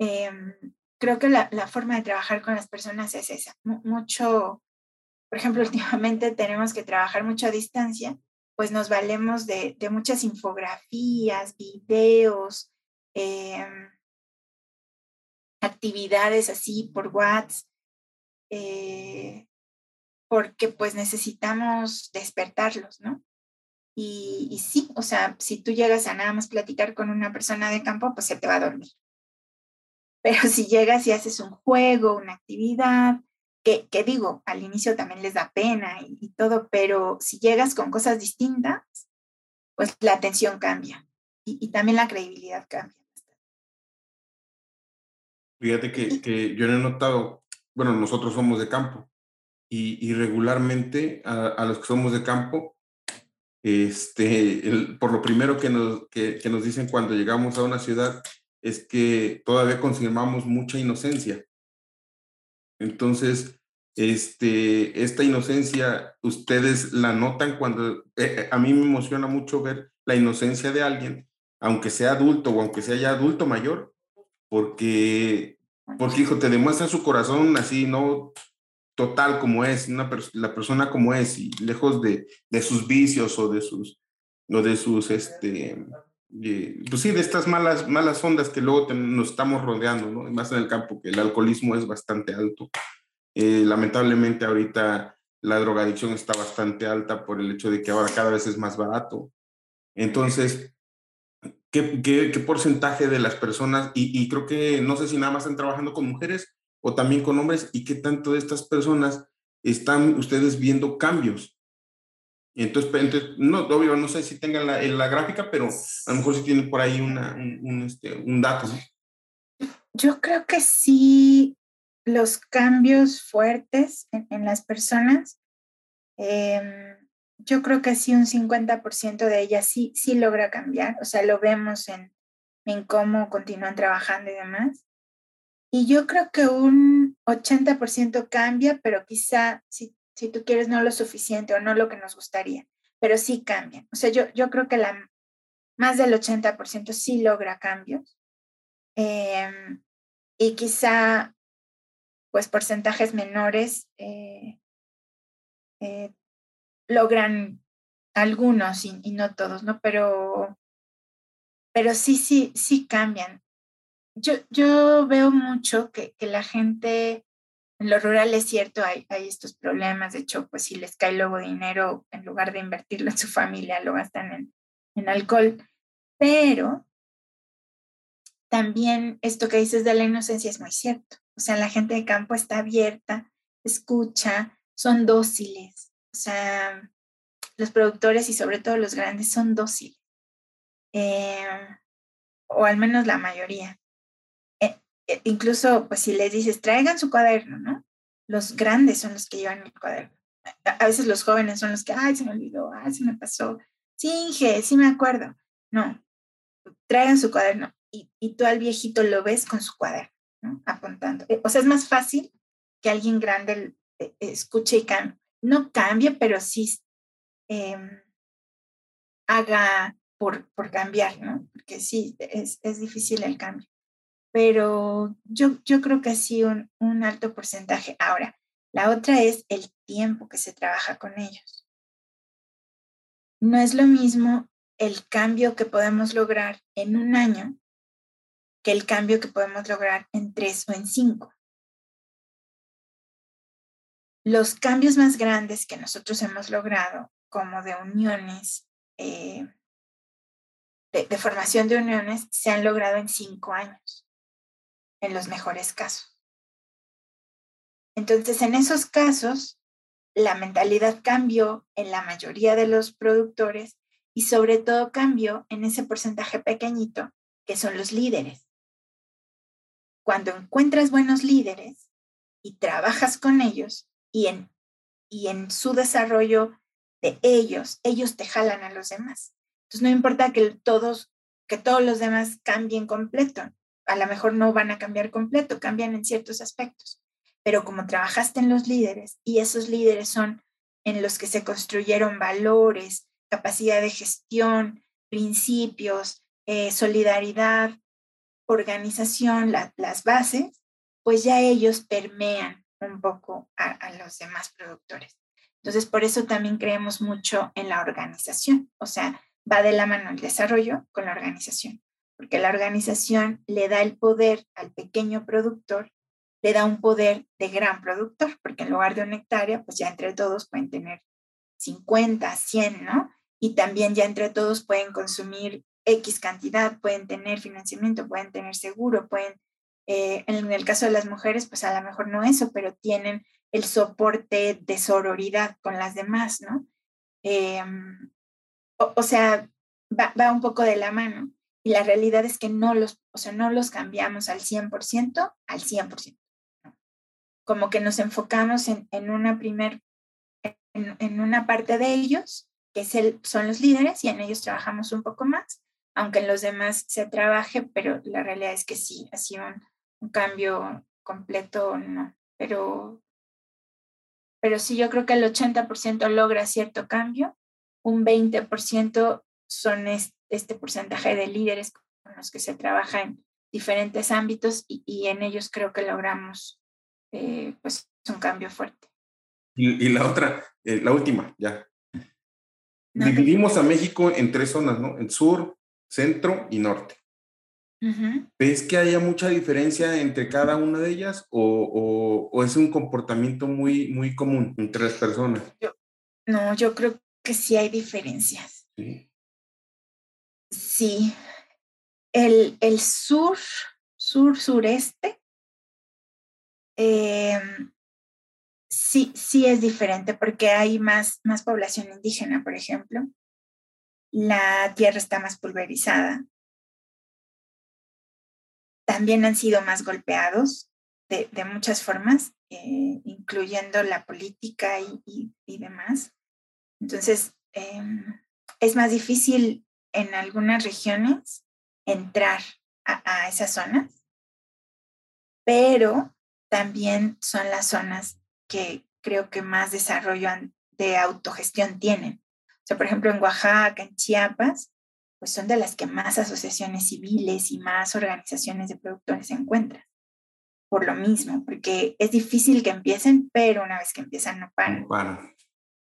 Em, creo que la, la, forma de trabajar con las personas es esa. mucho, por ejemplo, últimamente tenemos que trabajar mucho a distancia, pues nos valemos de, de muchas infografías, videos, Em, actividades así por WhatsApp, eh, porque pues necesitamos despertarlos, ¿no? Y, y, sí, o sea, si tú llegas a nada más platicar con una persona de campo, pues se te va a dormir. Pero si llegas y haces un juego, una actividad, que, que digo, al inicio también les da pena y todo, pero si llegas con cosas distintas, pues la atención cambia y, y también la credibilidad cambia. Fíjate que, que yo no he notado, bueno, nosotros somos de campo y, y regularmente a, a, los que somos de campo, este, el, por lo primero que nos, que, que nos dicen cuando llegamos a una ciudad es que todavía conservamos mucha inocencia. Entonces, este, esta inocencia, ustedes la notan cuando, eh, a mí me emociona mucho ver la inocencia de alguien, aunque sea adulto o aunque sea ya adulto mayor, porque, porque hijo, te demuestra su corazón así, ¿no? Total como es, una la persona como es, y lejos de, de sus vicios o de sus, o de sus, este, pues sí, de estas malas, malas ondas que luego nos estamos rodeando, ¿no? Más en el campo, que el alcoholismo es bastante alto. Eh, lamentablemente ahorita la drogadicción está bastante alta por el hecho de que ahora cada vez es más barato. Entonces, ¿Qué, qué, porcentaje de las personas, y, creo que no sé si nada más están trabajando con mujeres o también con hombres, y qué tanto de estas personas están ustedes viendo cambios? Entonces, entonces no, obvio, no sé si tengan la, la, gráfica, pero a lo mejor si tienen por ahí una, un, este, un dato. Yo creo que sí, los cambios fuertes en, en las personas eh, yo creo que sí un 50% de ellas sí, sí logra cambiar, o sea, lo vemos en, en cómo continúan trabajando y demás. Y yo creo que un 80% cambia, pero quizá, si, si tú quieres, no lo suficiente o no lo que nos gustaría, pero sí cambian. O sea, yo, yo creo que la, más del 80% sí logra cambios. Em, y quizá, pues, porcentajes menores eh, eh, logran algunos y, no todos, ¿no? Pero, pero sí, sí, sí cambian. Yo, yo veo mucho que, que la gente en lo rural es cierto, hay, estos problemas. De hecho, pues si les cae luego dinero, en lugar de invertirlo en su familia, lo gastan en, en alcohol. Pero también esto que dices de la inocencia es muy cierto. O sea, la gente de campo está abierta, escucha, son dóciles. O sea, los productores y sobre todo los grandes son dóciles. Eh, o al menos la mayoría. E, incluso, pues si les dices, traigan su cuaderno, ¿no? Los grandes son los que llevan el cuaderno. A, veces los jóvenes son los que, ay, se me olvidó, ay, se me pasó. Sí, Inge, sí me acuerdo. No, traigan su cuaderno y, y tú al viejito lo ves con su cuaderno, ¿no? Apuntando. Eh, o sea, es más fácil que alguien grande eh, escuche y cambie. No cambie, pero sí em, haga por, por cambiar, ¿no? Porque sí, es, es difícil el cambio pero yo, yo creo que sí un, un alto porcentaje. Ahora, la otra es el tiempo que se trabaja con ellos. No es lo mismo el cambio que podemos lograr en un año que el cambio que podemos lograr en tres o en cinco. Los cambios más grandes que nosotros hemos logrado, como de uniones, eh, de, de formación de uniones, se han logrado en cinco años en los mejores casos. Entonces, en esos casos, la mentalidad cambió en la mayoría de los productores y sobre todo cambió en ese porcentaje pequeñito que son los líderes. Cuando encuentras buenos líderes y trabajas con ellos y en, y en su desarrollo de ellos, ellos te jalan a los demás. Entonces no importa que todos, que todos los demás cambien completo, a lo mejor no van a cambiar completo, cambian en ciertos aspectos, pero como trabajaste en los líderes y esos líderes son en los que se construyeron valores, capacidad de gestión, principios, eh, solidaridad, organización, las bases, pues ya ellos permean un poco a los demás productores. Entonces, por eso también creemos mucho en la organización, o sea, va de la mano el desarrollo con la organización porque la organización le da el poder al pequeño productor, le da un poder de gran productor, porque en lugar de una hectárea, pues ya entre todos pueden tener 50, 100, ¿no? Y también ya entre todos pueden consumir X cantidad, pueden tener financiamiento, pueden tener seguro, pueden, eh, en el caso de las mujeres, pues a lo mejor no eso, pero tienen el soporte de sororidad con las demás, ¿no? Em, o, sea, va, va un poco de la mano. Y la realidad es que no los, o sea, no los cambiamos al 100%, al 100%. Como que nos enfocamos en, en una primer, en, en, una parte de ellos, que es el, son los líderes, y en ellos trabajamos un poco más, aunque en los demás se trabaje, pero la realidad es que sí, ha sido un, un cambio completo, no. Pero, pero sí, yo creo que el 80% logra cierto cambio, un 20% son este porcentaje de líderes con los que se trabaja en diferentes ámbitos y, en ellos creo que logramos eh, pues un cambio fuerte. Y, la otra, eh, la última, ya. Dividimos a México en tres zonas, ¿no? En sur, centro y norte. ¿Ves que haya mucha diferencia entre cada una de ellas o, o, es un comportamiento muy, muy común entre las personas? no, yo creo que sí hay diferencias. Sí. Sí, el, el sur, sur, sureste, em, sí, sí es diferente porque hay más, más población indígena, por ejemplo. La tierra está más pulverizada. También han sido más golpeados de, de muchas formas, eh, incluyendo la política y, y, demás. Entonces, eh, es más difícil en algunas regiones entrar a, esas zonas, pero también son las zonas que creo que más desarrollo de autogestión tienen. O sea, por ejemplo, en Oaxaca, en Chiapas, pues son de las que más asociaciones civiles y más organizaciones de productores se encuentran. Por lo mismo, porque es difícil que empiecen, pero una vez que empiezan no paran. Para.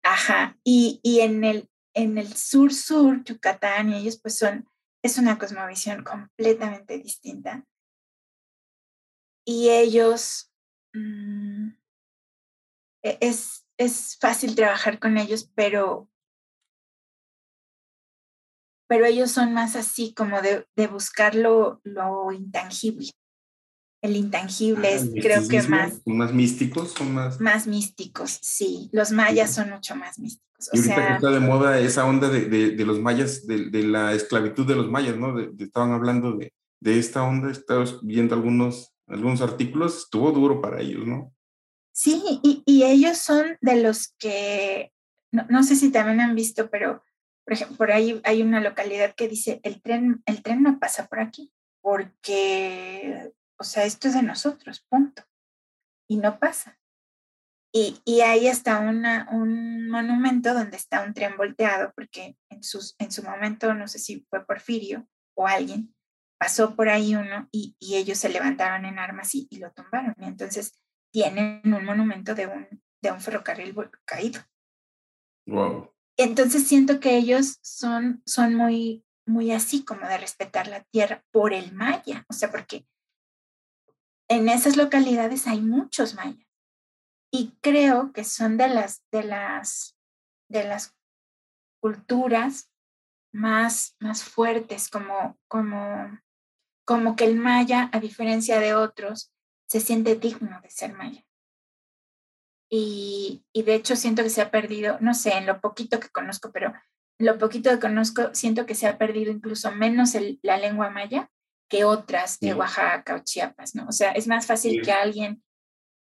Ajá, y, y en el, en el sur-sur, Yucatán, y ellos pues son, es una cosmovisión completamente distinta. Y ellos, mm, e, es, es fácil trabajar con ellos, pero, pero ellos son más así como de, de buscar lo, lo intangible. El intangible Ah, es creo que más, más místicos, son más... más místicos, sí. Los mayas son mucho más místicos. O Y ahorita que sea, está de moda esa onda de, de, de los mayas, de, de, la esclavitud de los mayas, ¿no? Estaban hablando de, de esta onda, estaba viendo algunos, algunos artículos, estuvo duro para ellos, ¿no? Sí, y, y ellos son de los que, no, no, sé si también han visto, pero por ejemplo, por ahí hay una localidad que dice, el tren, el tren no pasa por aquí, porque, o sea, esto es de nosotros, punto. Y no pasa. Y, y ahí está una, un monumento donde está un tren volteado, porque en, sus, en su momento, no sé si fue Porfirio o alguien, pasó por ahí uno y, y ellos se levantaron en armas y, y lo tumbaron. Y entonces tienen un monumento de un, de un ferrocarril caído. Wow. Entonces siento que ellos son, son muy, muy así como de respetar la tierra por el maya, o sea, porque en esas localidades hay muchos mayas y creo que son de las, de las, de las culturas más, más fuertes, como, como, como que el maya, a diferencia de otros, se siente digno de ser maya. Y, y, de hecho siento que se ha perdido, no sé, en lo poquito que conozco, pero lo poquito que conozco, siento que se ha perdido incluso menos la lengua maya que otras de Oaxaca o Chiapas, ¿no? O sea, es más fácil sí. que alguien,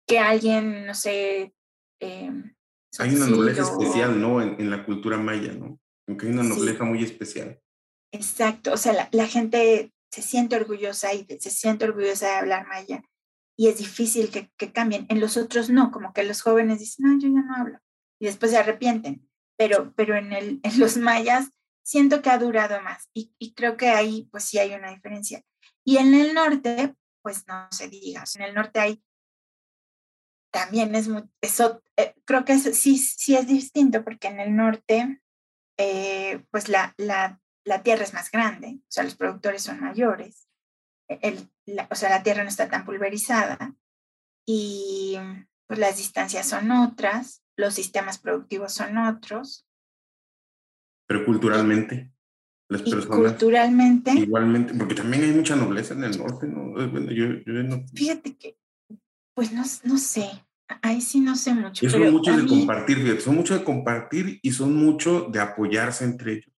que alguien, no sé... Eh, hay una nobleza o, especial, ¿no? En, en, la cultura maya, ¿no? Aunque hay una nobleza sí. muy especial. Exacto, o sea, la, la gente se siente orgullosa y se siente orgullosa de hablar maya y es difícil que, que, cambien. En los otros no, como que los jóvenes dicen, no, yo ya no hablo, y después se arrepienten. Pero, pero en, el, en los mayas siento que ha durado más y, y, creo que ahí pues sí hay una diferencia. Y en el norte, pues no se diga, en el norte hay, también es muy, eso, eh, creo que sí, sí es distinto porque en el norte, eh, pues la, la, la tierra es más grande, o sea, los productores son mayores el, la, o sea, la tierra no está tan pulverizada y pues las distancias son otras, los sistemas productivos son otros. Pero culturalmente, las y personas. Culturalmente. Igualmente, porque también hay mucha nobleza en el norte, ¿no? Bueno, yo, yo no... Fíjate que, pues no, no sé, ahí sí no sé mucho. Y son muchos de mí... compartir, fíjate, son muchos de compartir y son mucho de apoyarse entre ellos.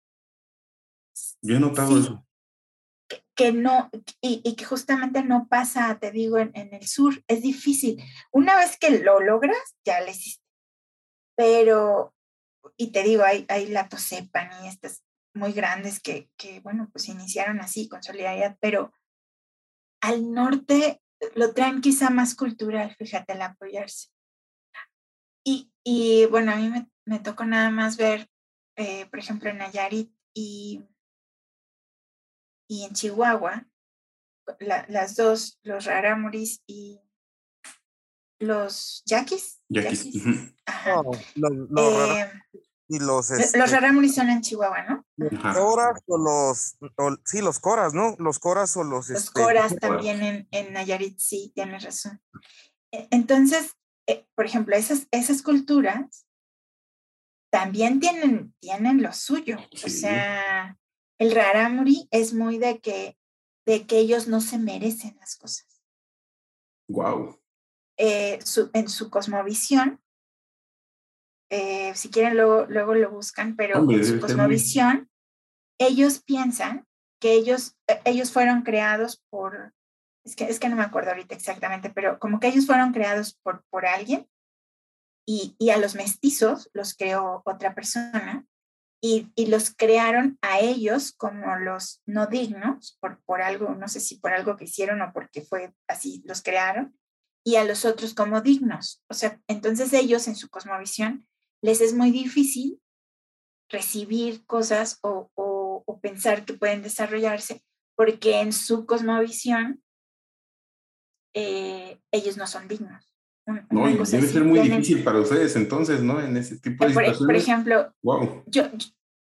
Yo he notado sí. eso que no, y, y, que justamente no pasa, te digo, en, en, el sur, es difícil. Una vez que lo logras, ya lo hiciste. Pero, y te digo, hay, hay la Tosepan y estas muy grandes que, que, bueno, pues iniciaron así, con solidaridad, pero al norte lo traen quizá más cultural, fíjate, el apoyarse. Y, y bueno, a mí me, me tocó nada más ver, eh, por ejemplo, en Nayarit y y en Chihuahua, la, las dos, los rarámuris y los yaquis. Yaquis. yaquis. Ajá. Oh, los, los, eh, y los, este, los rarámuris son en Chihuahua, ¿no? Los coras o los, o, sí, los coras, ¿no? Los coras o los... Los este, coras también en, en Nayarit, sí, tienes razón. Entonces, eh, por ejemplo, esas, esas culturas también tienen, tienen lo suyo. Sí. O sea, el rarámuri es muy de que, de que ellos no se merecen las cosas. Wow. Eh, su, en su cosmovisión, eh, si quieren luego, luego lo buscan, pero Hombre, en su cosmovisión, muy... ellos piensan que ellos, ellos fueron creados por, es que, es que no me acuerdo ahorita exactamente, pero como que ellos fueron creados por, por alguien y, y a los mestizos los creó otra persona y, y, los crearon a ellos como los no dignos, por, por algo, no sé si por algo que hicieron o porque fue así, los crearon, y a los otros como dignos. O sea, entonces ellos en su cosmovisión les es muy difícil recibir cosas o, o, o, pensar que pueden desarrollarse, porque en su cosmovisión eh, ellos no son dignos. no, debe ser muy difícil para ustedes entonces, ¿no? En ese tipo de situaciones. Por ejemplo, yo,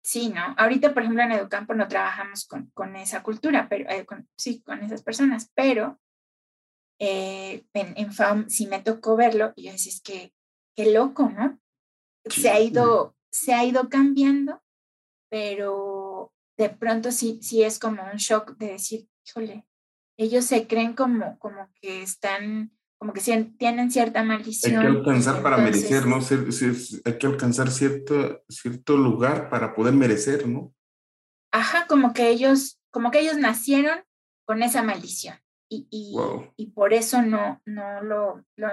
sí, ¿no? Ahorita, por ejemplo, en Educampo no trabajamos con, con esa cultura, pero eh, sí, con esas personas, pero eh, en, en FAUM sí me tocó verlo y yo decía, es que, qué loco, ¿no? Se ha ido, se ha ido cambiando, pero de pronto sí, sí es como un shock de decir, híjole, ellos se creen como, como que están, como que tienen cierta maldición. Hay que alcanzar para merecer, ¿no? hay que alcanzar cierto, cierto lugar para poder merecer, ¿no? Ajá, como que ellos, como que ellos nacieron con esa maldición y, y, y por eso no, no lo, lo,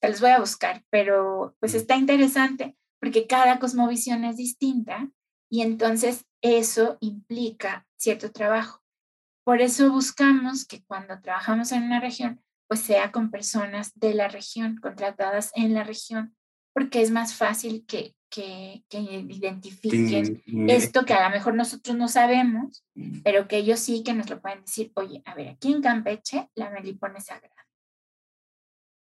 te los voy a buscar, pero pues está interesante porque cada cosmovisión es distinta y entonces eso implica cierto trabajo. Por eso buscamos que cuando trabajamos en una región, pues sea con personas de la región, contratadas en la región, porque es más fácil que, que, que identifiquen esto que a lo mejor nosotros no sabemos, mm. pero que ellos sí que nos lo pueden decir, oye, a ver, aquí en Campeche la melipona es sagrada.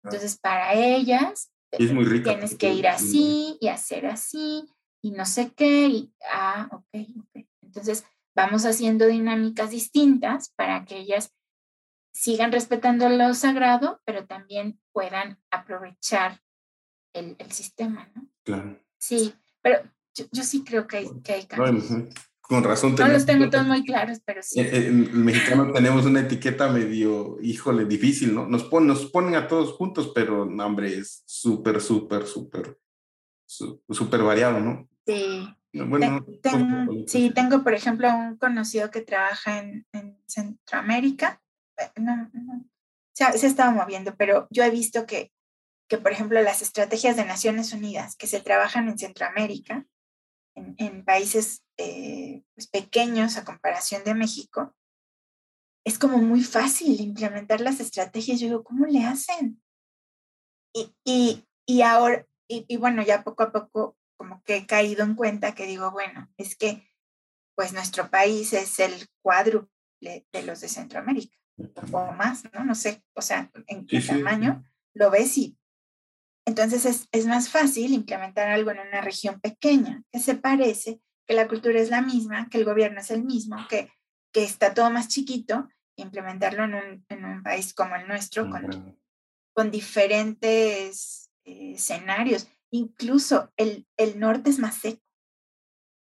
Entonces, para ellas, es muy rica. tienes que ir así y hacer así y no sé qué. Y, ah, ok, ok. Entonces, vamos haciendo dinámicas distintas para que ellas sigan respetando lo sagrado, pero también puedan aprovechar el, el sistema, ¿no? Claro. Sí, pero yo, yo sí creo que hay, que hay cambios. Con razón. No los tengo todos muy claros, pero sí. En, el mexicano tenemos una etiqueta medio, híjole, difícil, ¿no? Nos, ponen, nos ponen a todos juntos, pero, no, hombre, es súper, súper, súper, súper variado, ¿no? Sí. Bueno, sí, tengo, por ejemplo, un conocido que trabaja en, en Centroamérica. Eh, no, no, se ha, se ha estado moviendo, pero yo he visto que, que, por ejemplo, las estrategias de Naciones Unidas que se trabajan en Centroamérica, en, en países eh, pues pequeños a comparación de México, es como muy fácil implementar las estrategias. Yo digo, ¿cómo le hacen? Y, y, y ahora, y, y, bueno, ya poco a poco como que he caído en cuenta que digo, bueno, es que pues nuestro país es el cuádruple de los de Centroamérica, o más, ¿no? No sé, o sea, en qué tamaño lo ves y entonces es, es, más fácil implementar algo en una región pequeña, que se parece, que la cultura es la misma, que el gobierno es el mismo, que, que está todo más chiquito, implementarlo en un, en un país como el nuestro, con, con diferentes eh, escenarios. Incluso el, el norte es más seco.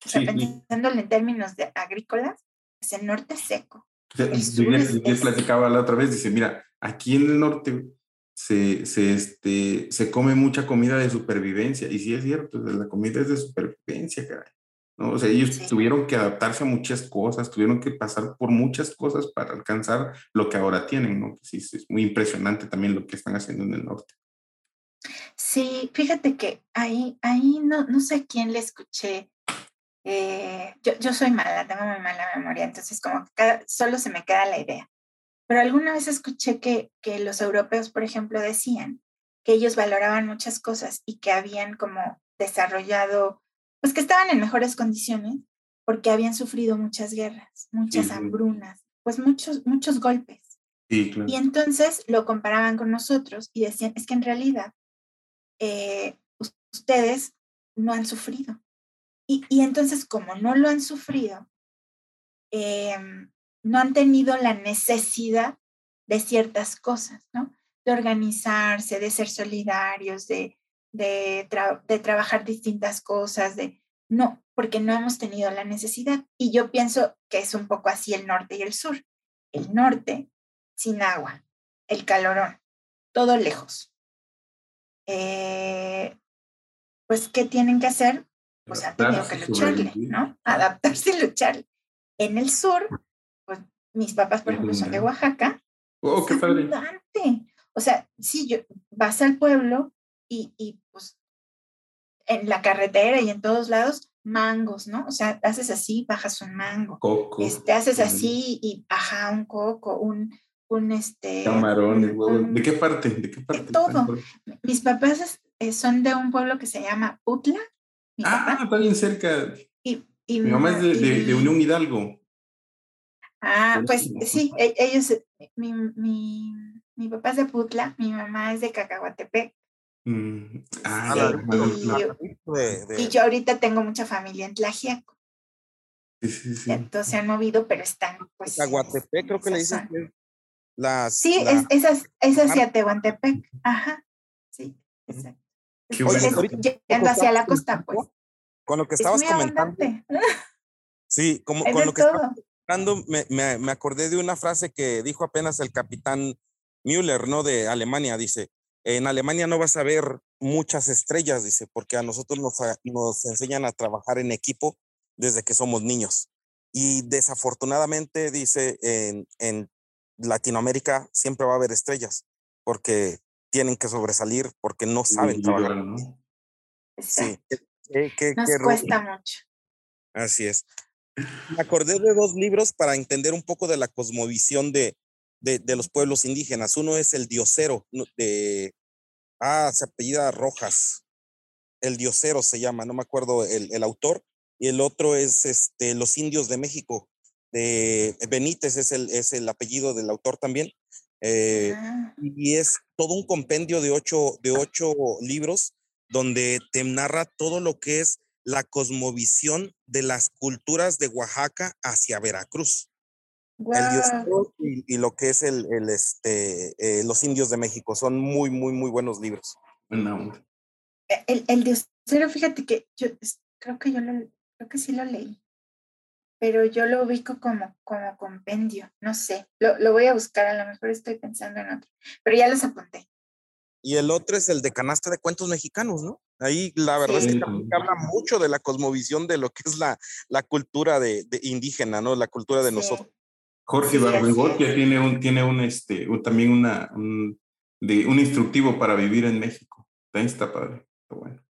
O sea, pensándolo en términos de agrícolas, pues el norte es seco. yo, platicaba la otra vez, dice, mira, aquí en el norte se, se, este, se come mucha comida de supervivencia. Y sí es cierto, la comida es de supervivencia, caray. ¿no? O sea, ellos tuvieron que adaptarse a muchas cosas, tuvieron que pasar por muchas cosas para alcanzar lo que ahora tienen, ¿no? Sí, es muy impresionante también lo que están haciendo en el norte. Sí, fíjate que ahí, ahí no, no sé quién le escuché. Eh, yo, yo soy mala, tengo muy mala memoria, entonces como que solo se me queda la idea. Pero alguna vez escuché que, que los europeos, por ejemplo, decían que ellos valoraban muchas cosas y que habían como desarrollado, pues que estaban en mejores condiciones porque habían sufrido muchas guerras, muchas hambrunas, pues muchos, muchos golpes. Y entonces lo comparaban con nosotros y decían, es que en realidad eh, ustedes no han sufrido. Y, y, entonces, como no lo han sufrido, eh, no han tenido la necesidad de ciertas cosas, ¿no? De organizarse, de ser solidarios, de, de, de trabajar distintas cosas, de... No, porque no hemos tenido la necesidad. Y yo pienso que es un poco así el norte y el sur. El norte, sin agua, el calorón, todo lejos. Eh, pues, ¿qué tienen que hacer? Pues han tenido que lucharle, ¿no? Adaptarse y luchar. En el sur, mis papás, por ejemplo, son de Oaxaca. ¡Oh, qué padre! O sea, sí, yo, vas al pueblo y, y pues en la carretera y en todos lados, mangos, ¿no? O sea, haces así, bajas un mango. Coco. Este, haces así y baja un coco, un, un este... Camarones, ¿De qué parte? ¿De qué parte? todo. Mis papás eh, son de un pueblo que se llama Utla. ah, está bien cerca. Y mi mamá es de, Unión Hidalgo. Ah, pues sí, e, ellos, mi, mi, mi, papá es de Putla, mi mamá es de Cacahuatepec. Mm, ah, y, yo ahorita tengo mucha familia en Tlajiaco. Sí, sí, sí. Entonces se han movido, pero están pues. Cacahuatepec, creo que le dicen que las. Sí, es, es, es hacia Tehuantepec. Ajá. Sí, exacto. Qué bueno. hacia la costa, pues. Con lo que estabas comentando. Sí, como con lo que estabas comentando, me, me, me, acordé de una frase que dijo apenas el capitán Müller, ¿no? De Alemania, dice, en Alemania no vas a ver muchas estrellas, dice, porque a nosotros nos, nos enseñan a trabajar en equipo desde que somos niños. Y desafortunadamente, dice, en, en Latinoamérica siempre va a haber estrellas, porque tienen que sobresalir, porque no saben trabajar. Sí, nos cuesta mucho. Así es. Me acordé de dos libros para entender un poco de la cosmovisión de, de, los pueblos indígenas. Uno es El Diosero, de, ah, se apellida Rojas. El Diosero se llama, no me acuerdo el, el autor. Y el otro es este, Los Indios de México, de Benítez, es el, es el apellido del autor también. Eh, ah. Y es todo un compendio de ocho, de ocho libros donde te narra todo lo que es la cosmovisión de las culturas de Oaxaca hacia Veracruz. El y, lo que es el, el este, eh, los indios de México. Son muy, muy, muy buenos libros. E, el, el Diosero, fíjate que yo creo que yo lo, creo que sí lo leí, pero yo lo ubico como, como compendio, no sé, lo, lo voy a buscar, a lo mejor estoy pensando en otro, pero ya los apunté y el otro es el de canasta de cuentos mexicanos, ¿no? Ahí la verdad es que habla mucho de la cosmovisión de lo que es la, la cultura de, indígena, ¿no? La cultura de nosotros. Jorge que tiene un, tiene un, este, también una, un, de, un instructivo para vivir en México. También está padre, bueno.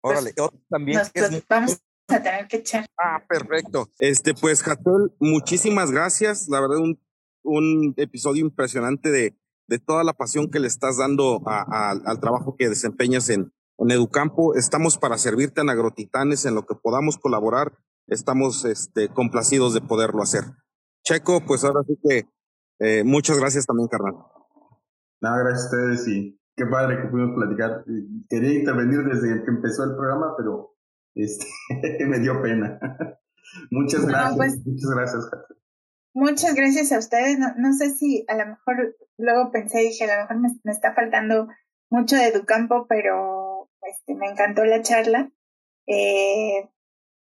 Órale, pues, también vamos a tener que echar. Ah, perfecto. Este, pues, Jatel, muchísimas gracias. La verdad, un, un episodio impresionante de, de toda la pasión que le estás dando al trabajo que desempeñas en, en Educampo. Estamos para servirte en Agrotitanes, en lo que podamos colaborar. Estamos este, complacidos de poderlo hacer. Checo, pues ahora sí que eh, muchas gracias también, carnal. Nada, gracias a ustedes y qué padre que pudimos platicar. Quería intervenir desde que empezó el programa, pero este, me dio pena. muchas gracias. Pues muchas gracias, Muchas gracias a ustedes. No, sé si a lo mejor luego pensé, dije, a lo mejor me, está faltando mucho de Educampo, pero este, me encantó la charla. Eh,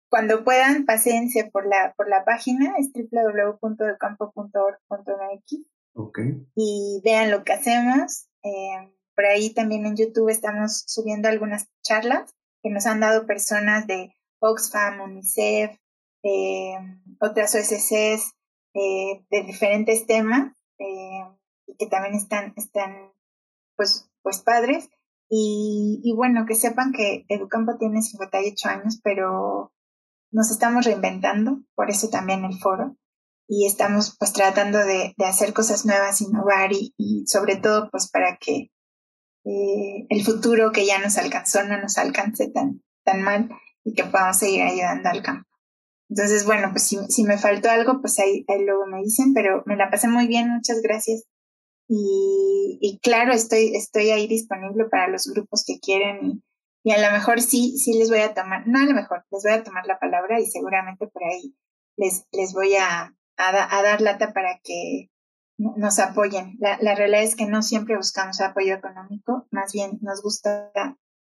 cuando puedan, paciencia por la, por la página, es www.educampo.org.mx. Okay. Y vean lo que hacemos. Eh, por ahí también en YouTube estamos subiendo algunas charlas que nos han dado personas de Oxfam, UNICEF, eh, otras OSCs, eh, de diferentes temas eh, y que también están, están pues, pues padres. Y, y, bueno, que sepan que Educampo tiene 58 años, pero nos estamos reinventando, por eso también el foro. Y estamos pues tratando de, de hacer cosas nuevas, innovar y, y, sobre todo pues para que eh, el futuro que ya nos alcanzó no nos alcance tan, tan mal y que podamos seguir ayudando al campo. Entonces, bueno, pues si, si me faltó algo, pues ahí, ahí, luego me dicen, pero me la pasé muy bien, muchas gracias. Y, y claro, estoy, estoy ahí disponible para los grupos que quieren y, y a lo mejor sí, sí les voy a tomar, no a lo mejor, les voy a tomar la palabra y seguramente por ahí les, les voy a, a, a dar lata para que nos apoyen. La, la realidad es que no siempre buscamos apoyo económico, más bien nos gusta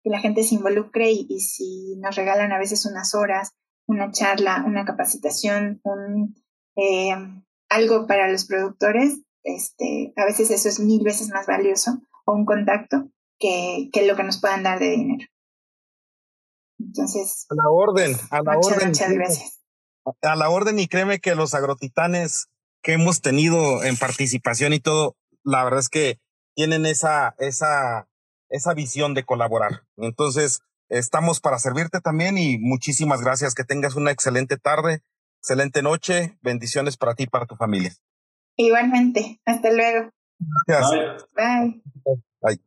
que la gente se involucre y, y si nos regalan a veces unas horas una charla, una capacitación, un, eh, algo para los productores, este, a veces eso es mil veces más valioso, o un contacto, que, que lo que nos puedan dar de dinero. Entonces. A la orden, a la orden. Muchas gracias. A la orden y créeme que los agrotitanes que hemos tenido en participación y todo, la verdad es que tienen esa, esa, esa visión de colaborar. Entonces, Estamos para servirte también y muchísimas gracias. Que tengas una excelente tarde, excelente noche. Bendiciones para ti y para tu familia. Igualmente. Hasta luego. Gracias. Bye. Bye.